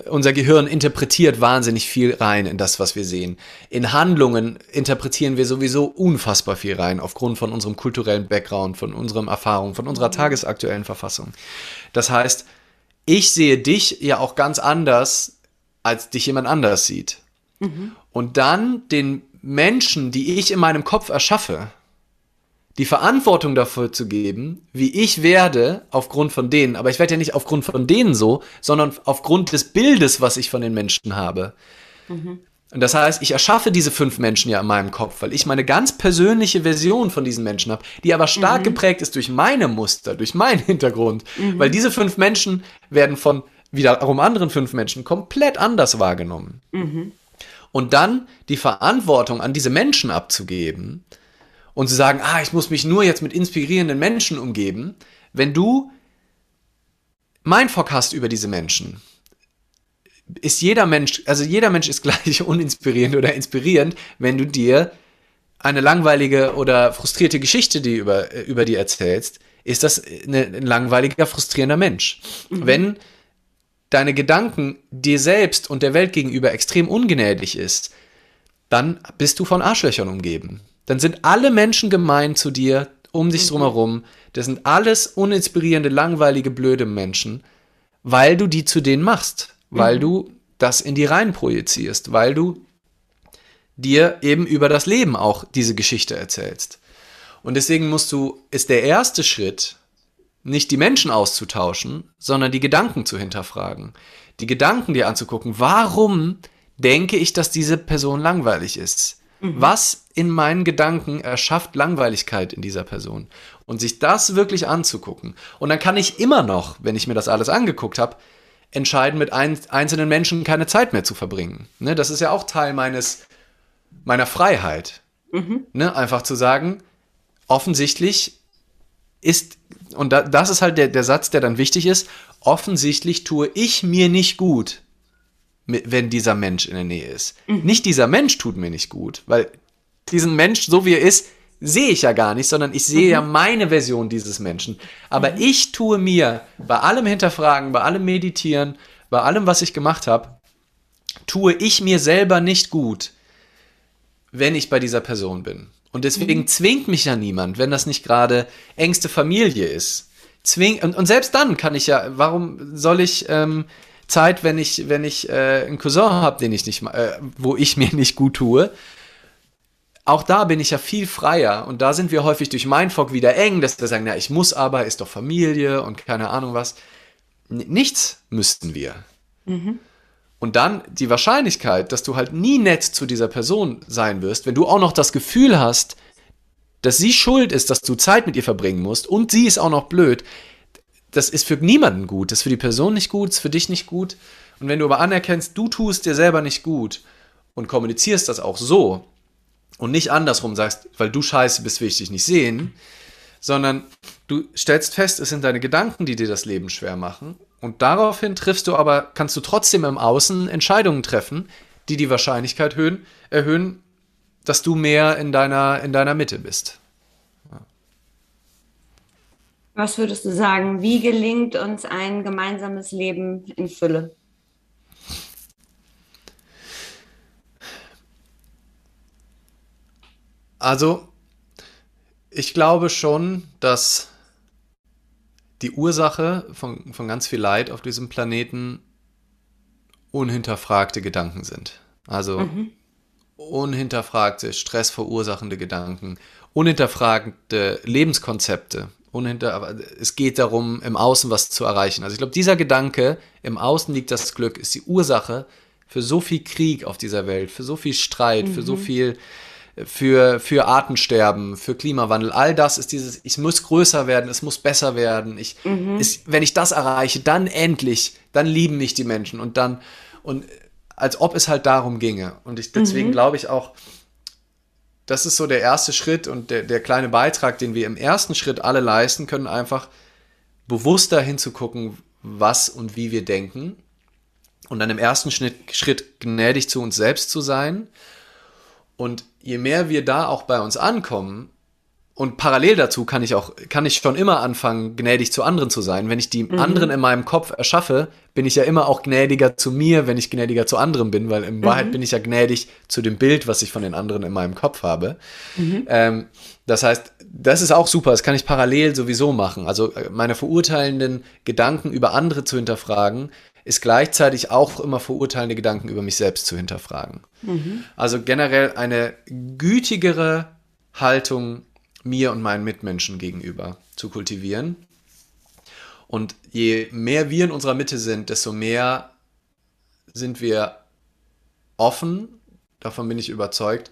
Speaker 2: unser Gehirn interpretiert wahnsinnig viel rein in das, was wir sehen. In Handlungen interpretieren wir sowieso unfassbar viel rein, aufgrund von unserem kulturellen Background, von unseren Erfahrungen, von unserer mhm. tagesaktuellen Verfassung. Das heißt, ich sehe dich ja auch ganz anders, als dich jemand anders sieht. Mhm. Und dann den Menschen, die ich in meinem Kopf erschaffe, die Verantwortung dafür zu geben, wie ich werde aufgrund von denen. Aber ich werde ja nicht aufgrund von denen so, sondern aufgrund des Bildes, was ich von den Menschen habe. Mhm. Und das heißt, ich erschaffe diese fünf Menschen ja in meinem Kopf, weil ich meine ganz persönliche Version von diesen Menschen habe, die aber stark mhm. geprägt ist durch meine Muster, durch meinen Hintergrund. Mhm. Weil diese fünf Menschen werden von wiederum anderen fünf Menschen komplett anders wahrgenommen. Mhm. Und dann die Verantwortung an diese Menschen abzugeben, und zu sagen, ah, ich muss mich nur jetzt mit inspirierenden Menschen umgeben, wenn du Mindfuck hast über diese Menschen, ist jeder Mensch, also jeder Mensch ist gleich uninspirierend oder inspirierend, wenn du dir eine langweilige oder frustrierte Geschichte, die über, über die erzählst, ist das eine, ein langweiliger, frustrierender Mensch. Mhm. Wenn deine Gedanken dir selbst und der Welt gegenüber extrem ungnädig ist, dann bist du von Arschlöchern umgeben dann sind alle Menschen gemein zu dir, um dich mhm. drumherum. Das sind alles uninspirierende, langweilige, blöde Menschen, weil du die zu denen machst, weil mhm. du das in die rein projizierst, weil du dir eben über das Leben auch diese Geschichte erzählst. Und deswegen musst du, ist der erste Schritt, nicht die Menschen auszutauschen, sondern die Gedanken zu hinterfragen. Die Gedanken dir anzugucken. Warum denke ich, dass diese Person langweilig ist? Mhm. Was in meinen Gedanken erschafft Langweiligkeit in dieser Person? Und sich das wirklich anzugucken. Und dann kann ich immer noch, wenn ich mir das alles angeguckt habe, entscheiden, mit ein, einzelnen Menschen keine Zeit mehr zu verbringen. Ne, das ist ja auch Teil meines, meiner Freiheit. Mhm. Ne, einfach zu sagen, offensichtlich ist, und da, das ist halt der, der Satz, der dann wichtig ist, offensichtlich tue ich mir nicht gut, wenn dieser Mensch in der Nähe ist. Mhm. Nicht dieser Mensch tut mir nicht gut, weil diesen Mensch, so wie er ist, sehe ich ja gar nicht, sondern ich sehe mhm. ja meine Version dieses Menschen. Aber mhm. ich tue mir bei allem Hinterfragen, bei allem Meditieren, bei allem, was ich gemacht habe, tue ich mir selber nicht gut, wenn ich bei dieser Person bin. Und deswegen mhm. zwingt mich ja niemand, wenn das nicht gerade engste Familie ist. Zwing und, und selbst dann kann ich ja, warum soll ich ähm, Zeit, wenn ich, wenn ich äh, einen Cousin habe, den ich nicht, äh, wo ich mir nicht gut tue, auch da bin ich ja viel freier und da sind wir häufig durch Mindfuck wieder eng, dass wir sagen, na, ich muss aber, ist doch Familie und keine Ahnung was. N nichts müssten wir. Mhm. Und dann die Wahrscheinlichkeit, dass du halt nie nett zu dieser Person sein wirst, wenn du auch noch das Gefühl hast, dass sie schuld ist, dass du Zeit mit ihr verbringen musst und sie ist auch noch blöd, das ist für niemanden gut. Das ist für die Person nicht gut, ist für dich nicht gut. Und wenn du aber anerkennst, du tust dir selber nicht gut und kommunizierst das auch so und nicht andersrum sagst, weil du scheiße bist, will ich dich nicht sehen, sondern du stellst fest, es sind deine Gedanken, die dir das Leben schwer machen. Und daraufhin triffst du aber, kannst du trotzdem im Außen Entscheidungen treffen, die die Wahrscheinlichkeit erhöhen, erhöhen dass du mehr in deiner, in deiner Mitte bist.
Speaker 1: Was würdest du sagen, wie gelingt uns ein gemeinsames Leben in Fülle?
Speaker 2: Also, ich glaube schon, dass die Ursache von, von ganz viel Leid auf diesem Planeten unhinterfragte Gedanken sind. Also mhm. unhinterfragte, stressverursachende Gedanken, unhinterfragte Lebenskonzepte, unhinter, es geht darum, im Außen was zu erreichen. Also ich glaube, dieser Gedanke, im Außen liegt das Glück, ist die Ursache für so viel Krieg auf dieser Welt, für so viel Streit, mhm. für so mhm. viel, für, für Artensterben, für Klimawandel. All das ist dieses, ich muss größer werden, es muss besser werden. Ich, mhm. ist, wenn ich das erreiche, dann endlich, dann lieben mich die Menschen und dann, und als ob es halt darum ginge. Und ich, deswegen mhm. glaube ich auch, das ist so der erste Schritt und der, der kleine Beitrag, den wir im ersten Schritt alle leisten können, einfach bewusster hinzugucken, was und wie wir denken. Und dann im ersten Schritt, Schritt gnädig zu uns selbst zu sein. Und je mehr wir da auch bei uns ankommen, und parallel dazu kann ich auch, kann ich schon immer anfangen, gnädig zu anderen zu sein. Wenn ich die mhm. anderen in meinem Kopf erschaffe, bin ich ja immer auch gnädiger zu mir, wenn ich gnädiger zu anderen bin, weil in mhm. Wahrheit bin ich ja gnädig zu dem Bild, was ich von den anderen in meinem Kopf habe. Mhm. Ähm, das heißt, das ist auch super, das kann ich parallel sowieso machen. Also äh, meine verurteilenden Gedanken über andere zu hinterfragen, ist gleichzeitig auch immer verurteilende Gedanken über mich selbst zu hinterfragen. Mhm. Also generell eine gütigere Haltung mir und meinen Mitmenschen gegenüber zu kultivieren. Und je mehr wir in unserer Mitte sind, desto mehr sind wir offen, davon bin ich überzeugt,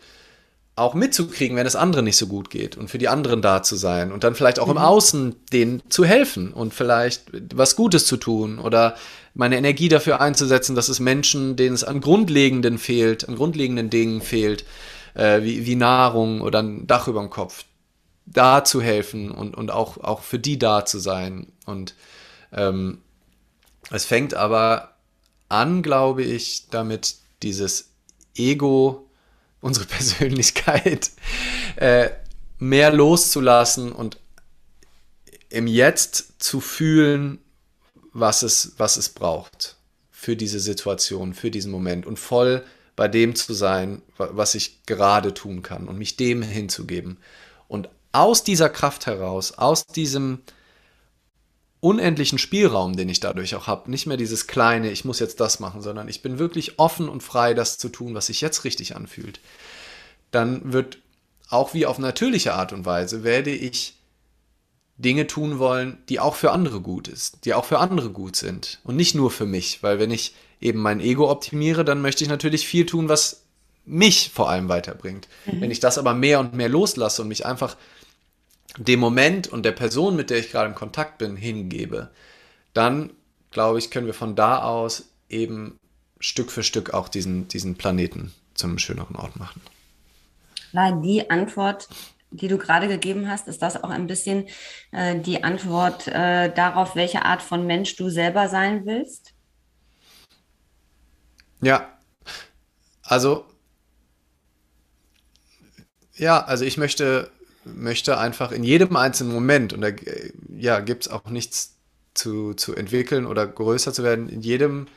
Speaker 2: auch mitzukriegen, wenn es anderen nicht so gut geht und für die anderen da zu sein und dann vielleicht auch mhm. im Außen denen zu helfen und vielleicht was Gutes zu tun oder meine Energie dafür einzusetzen, dass es Menschen, denen es an Grundlegenden fehlt, an grundlegenden Dingen fehlt, äh, wie, wie Nahrung oder ein Dach über dem Kopf, da zu helfen und, und auch, auch für die da zu sein. Und ähm, es fängt aber an, glaube ich, damit dieses Ego, unsere Persönlichkeit, äh, mehr loszulassen und im Jetzt zu fühlen, was es, was es braucht für diese Situation, für diesen Moment und voll bei dem zu sein, was ich gerade tun kann und mich dem hinzugeben. Aus dieser Kraft heraus, aus diesem unendlichen Spielraum, den ich dadurch auch habe, nicht mehr dieses kleine, ich muss jetzt das machen, sondern ich bin wirklich offen und frei, das zu tun, was sich jetzt richtig anfühlt, dann wird auch wie auf natürliche Art und Weise, werde ich Dinge tun wollen, die auch für andere gut ist, die auch für andere gut sind und nicht nur für mich, weil wenn ich eben mein Ego optimiere, dann möchte ich natürlich viel tun, was mich vor allem weiterbringt. Mhm. Wenn ich das aber mehr und mehr loslasse und mich einfach dem Moment und der Person, mit der ich gerade im Kontakt bin, hingebe, dann glaube ich, können wir von da aus eben Stück für Stück auch diesen, diesen Planeten zu einem schöneren Ort machen.
Speaker 1: Nein, die Antwort, die du gerade gegeben hast, ist das auch ein bisschen äh, die Antwort äh, darauf, welche Art von Mensch du selber sein willst?
Speaker 2: Ja, also ja, also ich möchte, möchte einfach in jedem einzelnen Moment, und da ja, gibt es auch nichts zu, zu entwickeln oder größer zu werden, in jedem,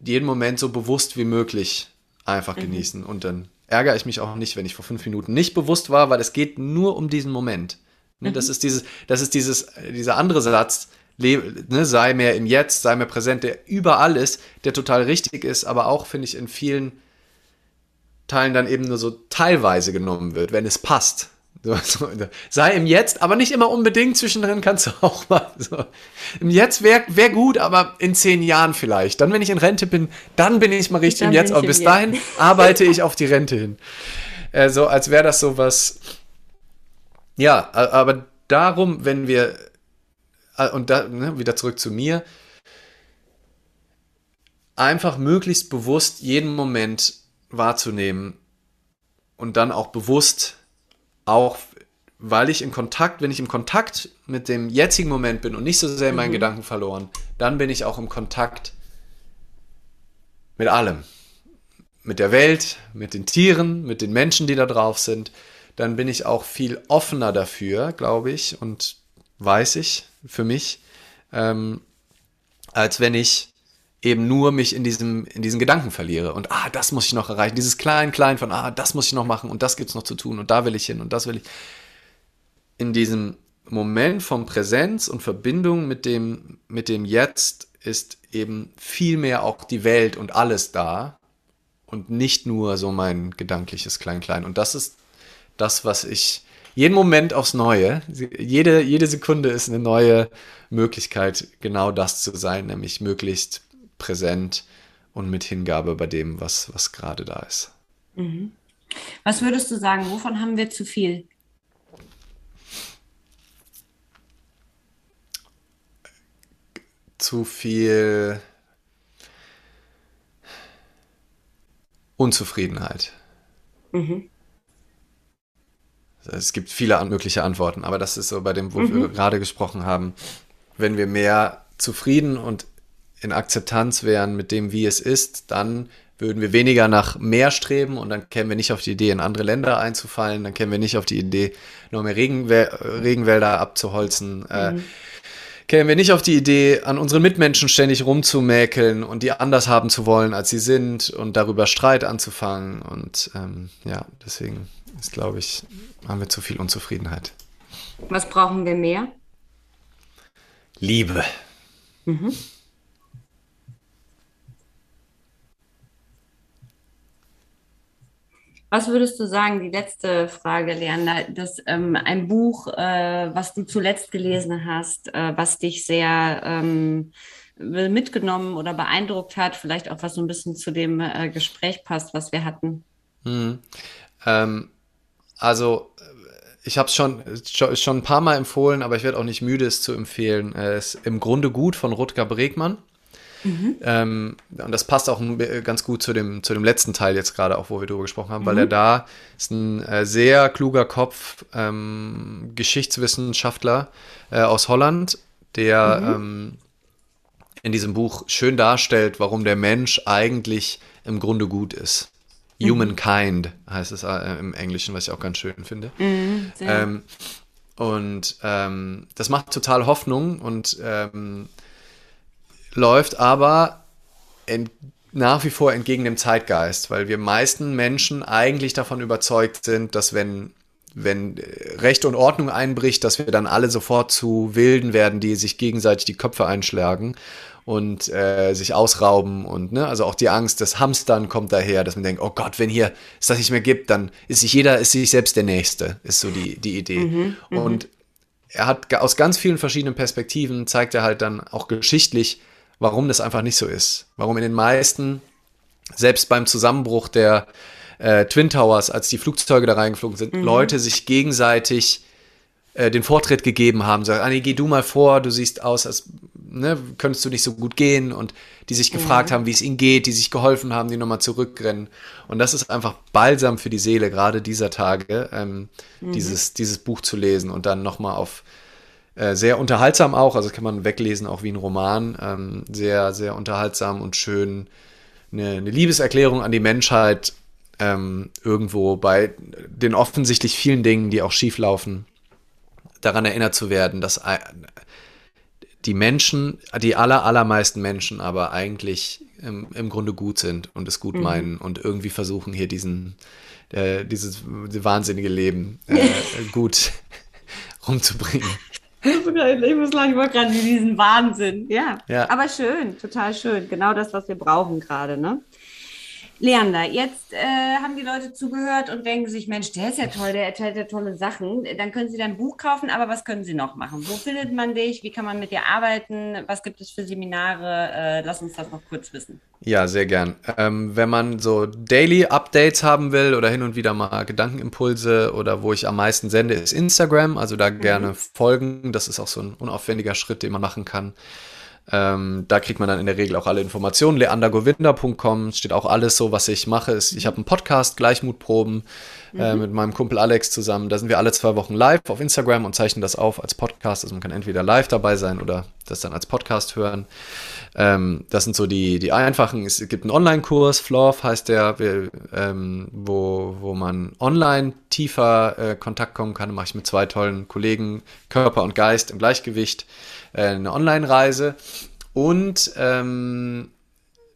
Speaker 2: jeden Moment so bewusst wie möglich einfach mhm. genießen. Und dann ärgere ich mich auch nicht, wenn ich vor fünf Minuten nicht bewusst war, weil es geht nur um diesen Moment. Ne, mhm. Das ist dieses, das ist dieses, dieser andere Satz, ne, sei mehr im Jetzt, sei mehr präsent, der überall ist, der total richtig ist, aber auch, finde ich, in vielen Teilen dann eben nur so teilweise genommen wird, wenn es passt. So, so, sei im Jetzt, aber nicht immer unbedingt. Zwischendrin kannst du auch mal so. Im Jetzt wäre wär gut, aber in zehn Jahren vielleicht. Dann, wenn ich in Rente bin, dann bin ich mal richtig dann im Jetzt. Aber bis Jetzt. dahin arbeite ich auf die Rente hin. Äh, so, als wäre das so was. Ja, aber darum, wenn wir. Äh, und da, ne, wieder zurück zu mir. Einfach möglichst bewusst jeden Moment wahrzunehmen und dann auch bewusst auch weil ich in Kontakt, wenn ich im Kontakt mit dem jetzigen Moment bin und nicht so sehr in meinen mhm. Gedanken verloren, dann bin ich auch im Kontakt mit allem. Mit der Welt, mit den Tieren, mit den Menschen, die da drauf sind. Dann bin ich auch viel offener dafür, glaube ich, und weiß ich für mich, ähm, als wenn ich eben nur mich in diesem, in diesen Gedanken verliere. Und ah, das muss ich noch erreichen. Dieses klein, klein von, ah, das muss ich noch machen und das gibt's noch zu tun und da will ich hin und das will ich. In diesem Moment von Präsenz und Verbindung mit dem, mit dem Jetzt ist eben viel mehr auch die Welt und alles da und nicht nur so mein gedankliches Klein-Klein. Und das ist das, was ich jeden Moment aufs Neue, jede, jede Sekunde ist eine neue Möglichkeit, genau das zu sein, nämlich möglichst präsent und mit Hingabe bei dem, was, was gerade da ist.
Speaker 1: Mhm. Was würdest du sagen, wovon haben wir zu viel?
Speaker 2: Zu viel Unzufriedenheit. Mhm. Es gibt viele mögliche Antworten, aber das ist so bei dem, wo mhm. wir gerade gesprochen haben. Wenn wir mehr zufrieden und in Akzeptanz wären mit dem, wie es ist, dann würden wir weniger nach mehr streben und dann kämen wir nicht auf die Idee, in andere Länder einzufallen, dann kämen wir nicht auf die Idee, noch mehr Regenwäl Regenwälder abzuholzen. Äh, mhm. Äh, kämen wir nicht auf die Idee, an unseren Mitmenschen ständig rumzumäkeln und die anders haben zu wollen, als sie sind und darüber Streit anzufangen. Und ähm, ja, deswegen ist, glaube ich, haben wir zu viel Unzufriedenheit.
Speaker 1: Was brauchen wir mehr?
Speaker 2: Liebe. Mhm.
Speaker 1: Was würdest du sagen, die letzte Frage, Leander, dass ähm, ein Buch, äh, was du zuletzt gelesen hast, äh, was dich sehr ähm, mitgenommen oder beeindruckt hat, vielleicht auch was so ein bisschen zu dem äh, Gespräch passt, was wir hatten?
Speaker 2: Hm. Ähm, also ich habe es schon, schon ein paar Mal empfohlen, aber ich werde auch nicht müde, es zu empfehlen. Es ist im Grunde gut von Rutger Bregmann. Mhm. Ähm, und das passt auch ganz gut zu dem, zu dem letzten Teil jetzt gerade, auch wo wir drüber gesprochen haben, mhm. weil er da ist ein äh, sehr kluger Kopf, ähm, Geschichtswissenschaftler äh, aus Holland, der mhm. ähm, in diesem Buch schön darstellt, warum der Mensch eigentlich im Grunde gut ist. Mhm. Humankind heißt es äh, im Englischen, was ich auch ganz schön finde. Mhm, ähm, und ähm, das macht total Hoffnung und ähm, läuft aber nach wie vor entgegen dem Zeitgeist, weil wir meisten Menschen eigentlich davon überzeugt sind, dass wenn wenn Recht und Ordnung einbricht, dass wir dann alle sofort zu Wilden werden, die sich gegenseitig die Köpfe einschlagen und äh, sich ausrauben und ne, also auch die Angst des Hamstern kommt daher, dass man denkt, oh Gott, wenn hier es das nicht mehr gibt, dann ist sich jeder, ist sich selbst der Nächste, ist so die, die Idee. Mhm, mhm. und er hat aus ganz vielen verschiedenen Perspektiven zeigt er halt dann auch geschichtlich, warum das einfach nicht so ist. Warum in den meisten, selbst beim Zusammenbruch der, äh, Twin Towers, als die Flugzeuge da reingeflogen sind, mhm. Leute sich gegenseitig äh, den Vortritt gegeben haben, sagen, Anni, geh du mal vor, du siehst aus, als ne, könntest du nicht so gut gehen und die sich gefragt mhm. haben, wie es ihnen geht, die sich geholfen haben, die nochmal zurückrennen. Und das ist einfach balsam für die Seele, gerade dieser Tage, ähm, mhm. dieses, dieses Buch zu lesen und dann nochmal auf äh, sehr unterhaltsam auch, also kann man weglesen, auch wie ein Roman, ähm, sehr, sehr unterhaltsam und schön. Eine, eine Liebeserklärung an die Menschheit ähm, irgendwo bei den offensichtlich vielen Dingen, die auch schief laufen daran erinnert zu werden, dass die Menschen, die aller, allermeisten Menschen aber eigentlich im, im Grunde gut sind und es gut mhm. meinen und irgendwie versuchen hier diesen, äh, dieses wahnsinnige Leben äh, gut rumzubringen.
Speaker 1: Ich muss sagen, ich wollte gerade diesen Wahnsinn. Ja. ja. Aber schön, total schön. Genau das, was wir brauchen gerade, ne? Leander, jetzt äh, haben die Leute zugehört und denken sich, Mensch, der ist ja toll, der erzählt ja tolle Sachen. Dann können sie dein Buch kaufen, aber was können sie noch machen? Wo findet man dich? Wie kann man mit dir arbeiten? Was gibt es für Seminare? Äh, lass uns das noch kurz wissen.
Speaker 2: Ja, sehr gern. Ähm, wenn man so Daily Updates haben will oder hin und wieder mal Gedankenimpulse oder wo ich am meisten sende, ist Instagram. Also da gerne mhm. folgen. Das ist auch so ein unaufwendiger Schritt, den man machen kann. Ähm, da kriegt man dann in der Regel auch alle Informationen. leandergovinda.com steht auch alles so, was ich mache. Ist, ich habe einen Podcast, Gleichmutproben, äh, mhm. mit meinem Kumpel Alex zusammen. Da sind wir alle zwei Wochen live auf Instagram und zeichnen das auf als Podcast. Also man kann entweder live dabei sein oder das dann als Podcast hören. Ähm, das sind so die, die einfachen. Es gibt einen Online-Kurs, Floorf heißt der, ähm, wo, wo man online tiefer äh, Kontakt kommen kann. mache ich mit zwei tollen Kollegen, Körper und Geist im Gleichgewicht, äh, eine Online-Reise. Und ähm,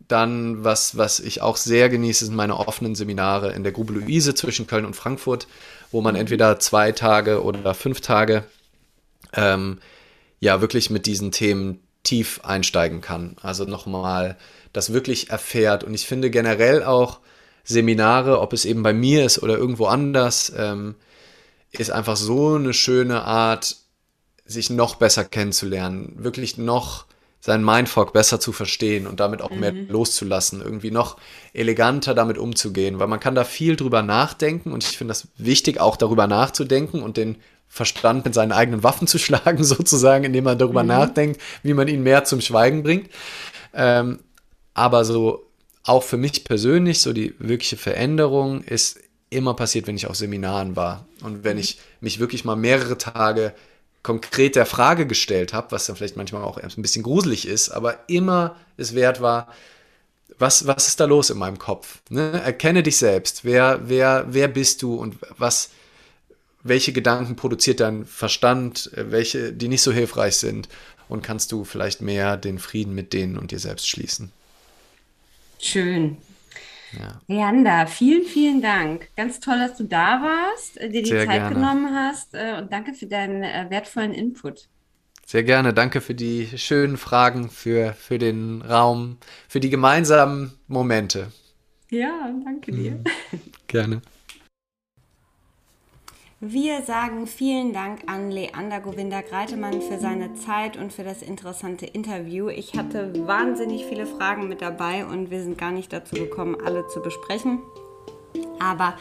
Speaker 2: dann, was, was ich auch sehr genieße, sind meine offenen Seminare in der Grube Luise zwischen Köln und Frankfurt, wo man mhm. entweder zwei Tage oder fünf Tage ähm, ja wirklich mit diesen Themen tief einsteigen kann. Also nochmal das wirklich erfährt. Und ich finde generell auch Seminare, ob es eben bei mir ist oder irgendwo anders, ähm, ist einfach so eine schöne Art, sich noch besser kennenzulernen, wirklich noch seinen Mindfuck besser zu verstehen und damit auch mhm. mehr loszulassen, irgendwie noch eleganter damit umzugehen, weil man kann da viel drüber nachdenken und ich finde das wichtig, auch darüber nachzudenken und den Verstand mit seinen eigenen Waffen zu schlagen, sozusagen, indem man darüber mhm. nachdenkt, wie man ihn mehr zum Schweigen bringt. Ähm, aber so auch für mich persönlich, so die wirkliche Veränderung ist immer passiert, wenn ich auf Seminaren war und wenn mhm. ich mich wirklich mal mehrere Tage konkret der Frage gestellt habe, was dann vielleicht manchmal auch ein bisschen gruselig ist, aber immer es wert war, was, was ist da los in meinem Kopf? Ne? Erkenne dich selbst. Wer, wer, wer bist du und was, welche Gedanken produziert dein Verstand, welche, die nicht so hilfreich sind und kannst du vielleicht mehr den Frieden mit denen und dir selbst schließen.
Speaker 1: Schön. Ja. Leander, vielen, vielen Dank. Ganz toll, dass du da warst, äh, dir die Sehr Zeit gerne. genommen hast äh, und danke für deinen wertvollen Input.
Speaker 2: Sehr gerne. Danke für die schönen Fragen, für, für den Raum, für die gemeinsamen Momente.
Speaker 1: Ja, danke dir. Mhm.
Speaker 2: Gerne.
Speaker 1: Wir sagen vielen Dank an Leander Govinda Greitemann für seine Zeit und für das interessante Interview. Ich hatte wahnsinnig viele Fragen mit dabei und wir sind gar nicht dazu gekommen, alle zu besprechen. Aber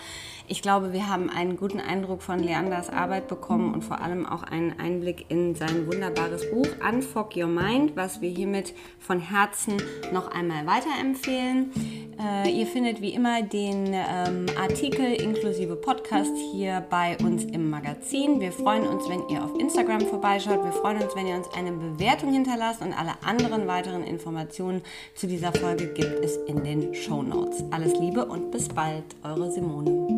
Speaker 1: ich glaube, wir haben einen guten Eindruck von Leanders Arbeit bekommen und vor allem auch einen Einblick in sein wunderbares Buch Unfog Your Mind, was wir hiermit von Herzen noch einmal weiterempfehlen. Äh, ihr findet wie immer den ähm, Artikel inklusive Podcast hier bei uns im Magazin. Wir freuen uns, wenn ihr auf Instagram vorbeischaut. Wir freuen uns, wenn ihr uns eine Bewertung hinterlasst und alle anderen weiteren Informationen zu dieser Folge gibt es in den Show Notes. Alles Liebe und bis bald, eure Simone.